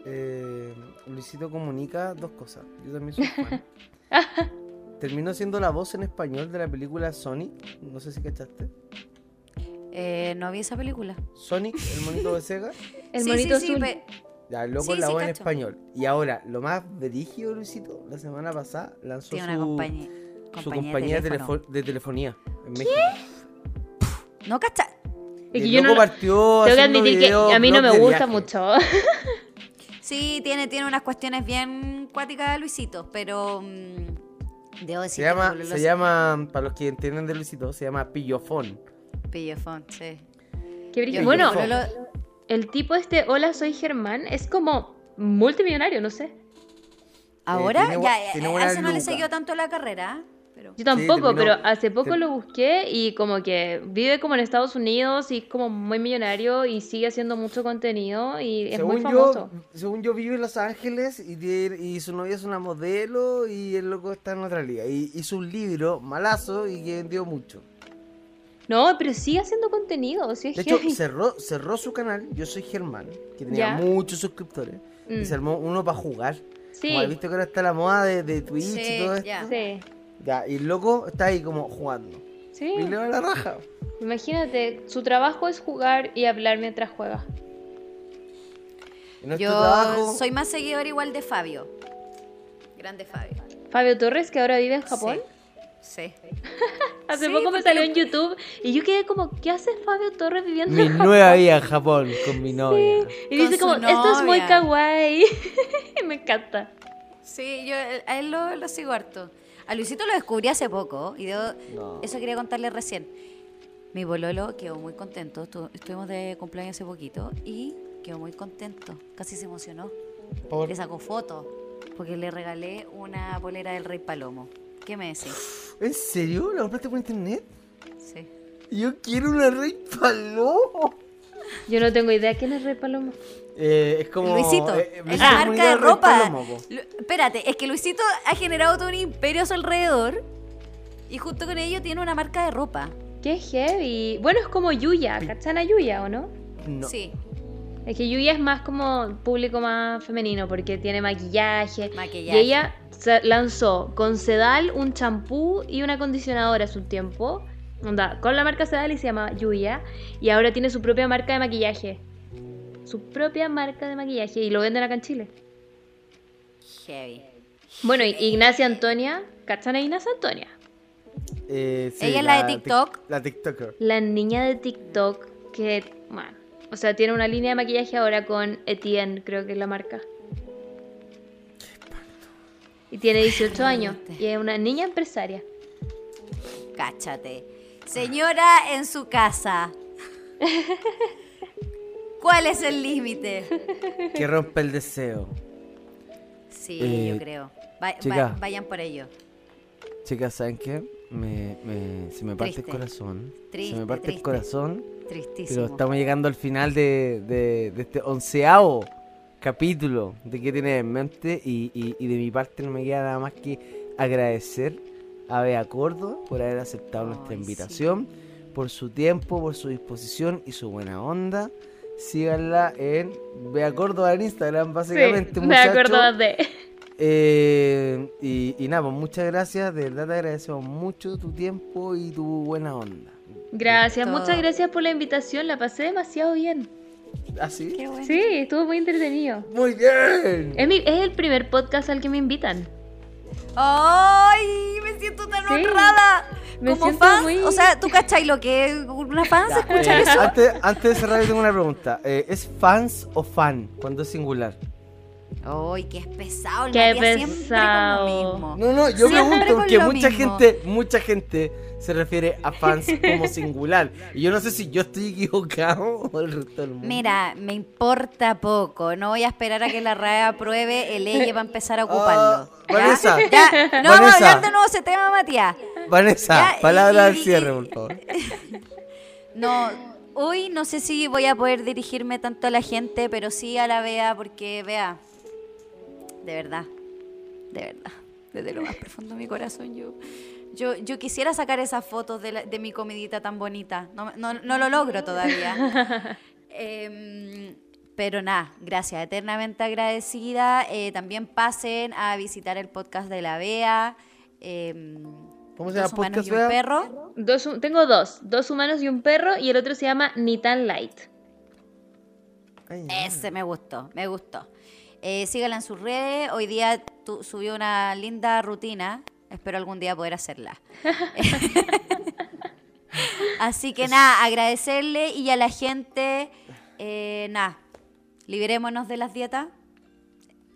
eh, Luisito comunica dos cosas. Yo también soy fan. [laughs] Terminó siendo la voz en español de la película Sonic. No sé si cachaste. Eh, no vi esa película. Sonic, el monito de Sega. [laughs] El sí, monito sí, sí, azul. pe- Ya, loco Sí, la sí, voz en cacho. español. Y ahora, lo más brígido, Luisito, la semana pasada lanzó tiene su, una compañía. su compañía de, teléfono. de telefonía en México. No, cacha. Es Y que el yo loco no, partió tengo que admitir que a mí no me de gusta viaje. mucho. [laughs] Sí, tiene, tiene unas cuestiones bien cuáticas Luisito, pero mm, debo decir Se que llama, se llama, para los que entienden de Luisito, se llama Pillofón. Pillofón, sí. Qué brillo. Yo- Bueno, el tipo este, hola, soy Germán, es como multimillonario, no sé. ahora tiene bu- ya, tiene a buena ese no le siguió tanto la carrera, pero Yo tampoco, terminó- pero hace poco lo busqué y como que vive como en Estados Unidos y es como muy millonario y sigue haciendo mucho contenido y es muy Según yo, famoso. según yo vive en Los Ángeles y, tiene- y su novia es una modelo y el loco está en otra liga. Y hizo un libro malazo y que vendió mucho. No, pero sigue haciendo contenido, sí es De hecho, heavy. cerró, cerró su canal, Yo Soy Germán, que Ya. tenía muchos suscriptores. Mm. Y se armó uno para jugar. Sí, Como has visto que ahora está la moda de, de Twitch Sí, y todo esto. sí, Ya, y el loco está ahí como jugando. sí. Y le va la raja. Imagínate, su trabajo es jugar y hablar mientras juega. Yo trabajo, soy más seguidor igual de Fabio. Grande Fabio. Fabio Torres, que ahora vive en Japón. Sí. [laughs] Hace Sí, poco me porque salió lo- en YouTube y yo quedé como, ¿qué hace Fabio Torres viviendo mi en Japón? nueva vida en Japón con mi novia. Y Con dice como, esto es muy novia. kawaii. [laughs] me encanta. Sí, yo a él lo, lo sigo harto. A Luisito lo descubrí hace poco y debo- No. eso quería contarle recién. Mi bololo quedó muy contento. estu- estuvimos de cumpleaños hace poquito y quedó muy contento. Casi se emocionó. Por- Le sacó foto porque le regalé una polera del Rey Palomo. ¿Qué me decís? ¿En serio? ¿La compraste por internet? Sí. Yo quiero una Rey Palomo. Yo no tengo idea quién es Rey Paloma. Eh, es como. Luisito, eh, es marca de ropa. Palomo, po. Lu- espérate, es que Luisito ha generado todo un imperio a su alrededor y junto con ello tiene una marca de ropa. Qué heavy. Bueno, es como Yuya. ¿Cachan a Yuya o no? No. Sí, Es que Yuya es más como público más femenino porque tiene maquillaje. maquillaje. Y ella lanzó con Sedal un champú y un acondicionador hace un tiempo. Onda, con la marca Sedal y se llama Yuya. Y ahora tiene su propia marca de maquillaje. Su propia marca de maquillaje. Y lo venden acá en Chile. Heavy. Bueno, Ignacia Antonia. ¿Cachan a Ignacia Antonia? Eh, sí, Ella es la de TikTok. La TikToker. La niña de TikTok que, bueno, o sea, tiene una línea de maquillaje ahora con Etienne, creo que es la marca. Y tiene 18 años y es una niña empresaria. Cáchate. Señora en su casa. [laughs] ¿Cuál es el límite? Que rompe el deseo. Sí, Eh, yo creo. Va- va- chica. vayan por ello. Chicas, ¿saben qué? Me, me- se me parte Triste. el corazón. Triste, se me parte triste. el corazón. Tristísimo. Pero estamos llegando al final de, de- de este onceavo capítulo de qué tienes en mente y, y- y de mi parte no me queda nada más que agradecer a Bea Córdoba por haber aceptado nuestra Ay, invitación, por su tiempo, por su disposición y su buena onda. Síganla en Bea Córdoba en Instagram, básicamente, sí, acuerdo de... Eh, y, y nada, pues muchas gracias, de verdad te agradecemos mucho tu tiempo y tu buena onda. Gracias, Todo. muchas gracias por la invitación, la pasé demasiado bien. ¿Así? Qué bueno. Sí, estuvo muy entretenido. Muy bien. Es, mi- es el primer podcast al que me invitan. ¡Ay! Me siento tan Sí. honrada. Me Como fan, muy- o sea, ¿tú cachai lo que es una fan? ¿Se escucha Eh, eso? antes, antes de cerrar, yo tengo una pregunta. Eh, ¿Es fans o fan cuando es singular? ¡Ay, qué es pesado! El Qué pesado. lo mismo. No, no, yo Siempre pregunto porque mucha mismo. gente, mucha gente se refiere a fans como [laughs] singular. Y yo no sé si yo estoy equivocado [laughs] o el resto del mundo. Mira, me importa poco. No voy a esperar a que la RAE apruebe el ella va a empezar a ocuparlo. ¿ya? Vanessa, Ya, No vamos a hablar de nuevo ese tema, Matías. Vanessa, Ya, palabra y- al cierre, por favor. [laughs] No, hoy no sé si voy a poder dirigirme tanto a la gente, pero sí a la Bea, porque Bea, de verdad, de verdad, desde lo más profundo de mi corazón, yo, yo, yo quisiera sacar esas fotos de, la- de mi comidita tan bonita. No, no, no lo logro todavía. [laughs] Em, pero nada, gracias, eternamente agradecida. Eh, también pasen a visitar el podcast de la Bea. em, ¿Cómo se llama Dos humanos podcast, y un perro. Dos, tengo dos, dos humanos y un perro y el otro se llama Ni tan light. Ay. Ese me gustó, me gustó. Eh, sígala en sus redes. Hoy día tu- subió una linda rutina. Espero algún día poder hacerla. [laughs] Así que nada, agradecerle y a la gente, eh, nada, liberémonos de las dietas.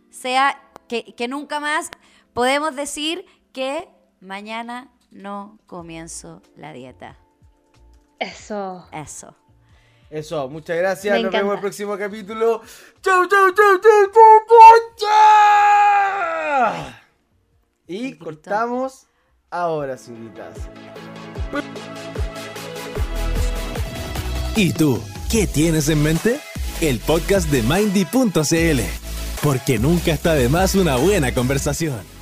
Sea que, que nunca más podemos decir que mañana no comienzo la dieta. Eso. Eso. Eso, muchas gracias. Me Nos vemos en el próximo capítulo. ¡Chau, chau, chau, chau, chau, chau! Y cortamos ahora, señoritas. ¿Y tú? ¿Qué tienes en mente? El podcast de Mindy.cl. Porque nunca está de más una buena conversación.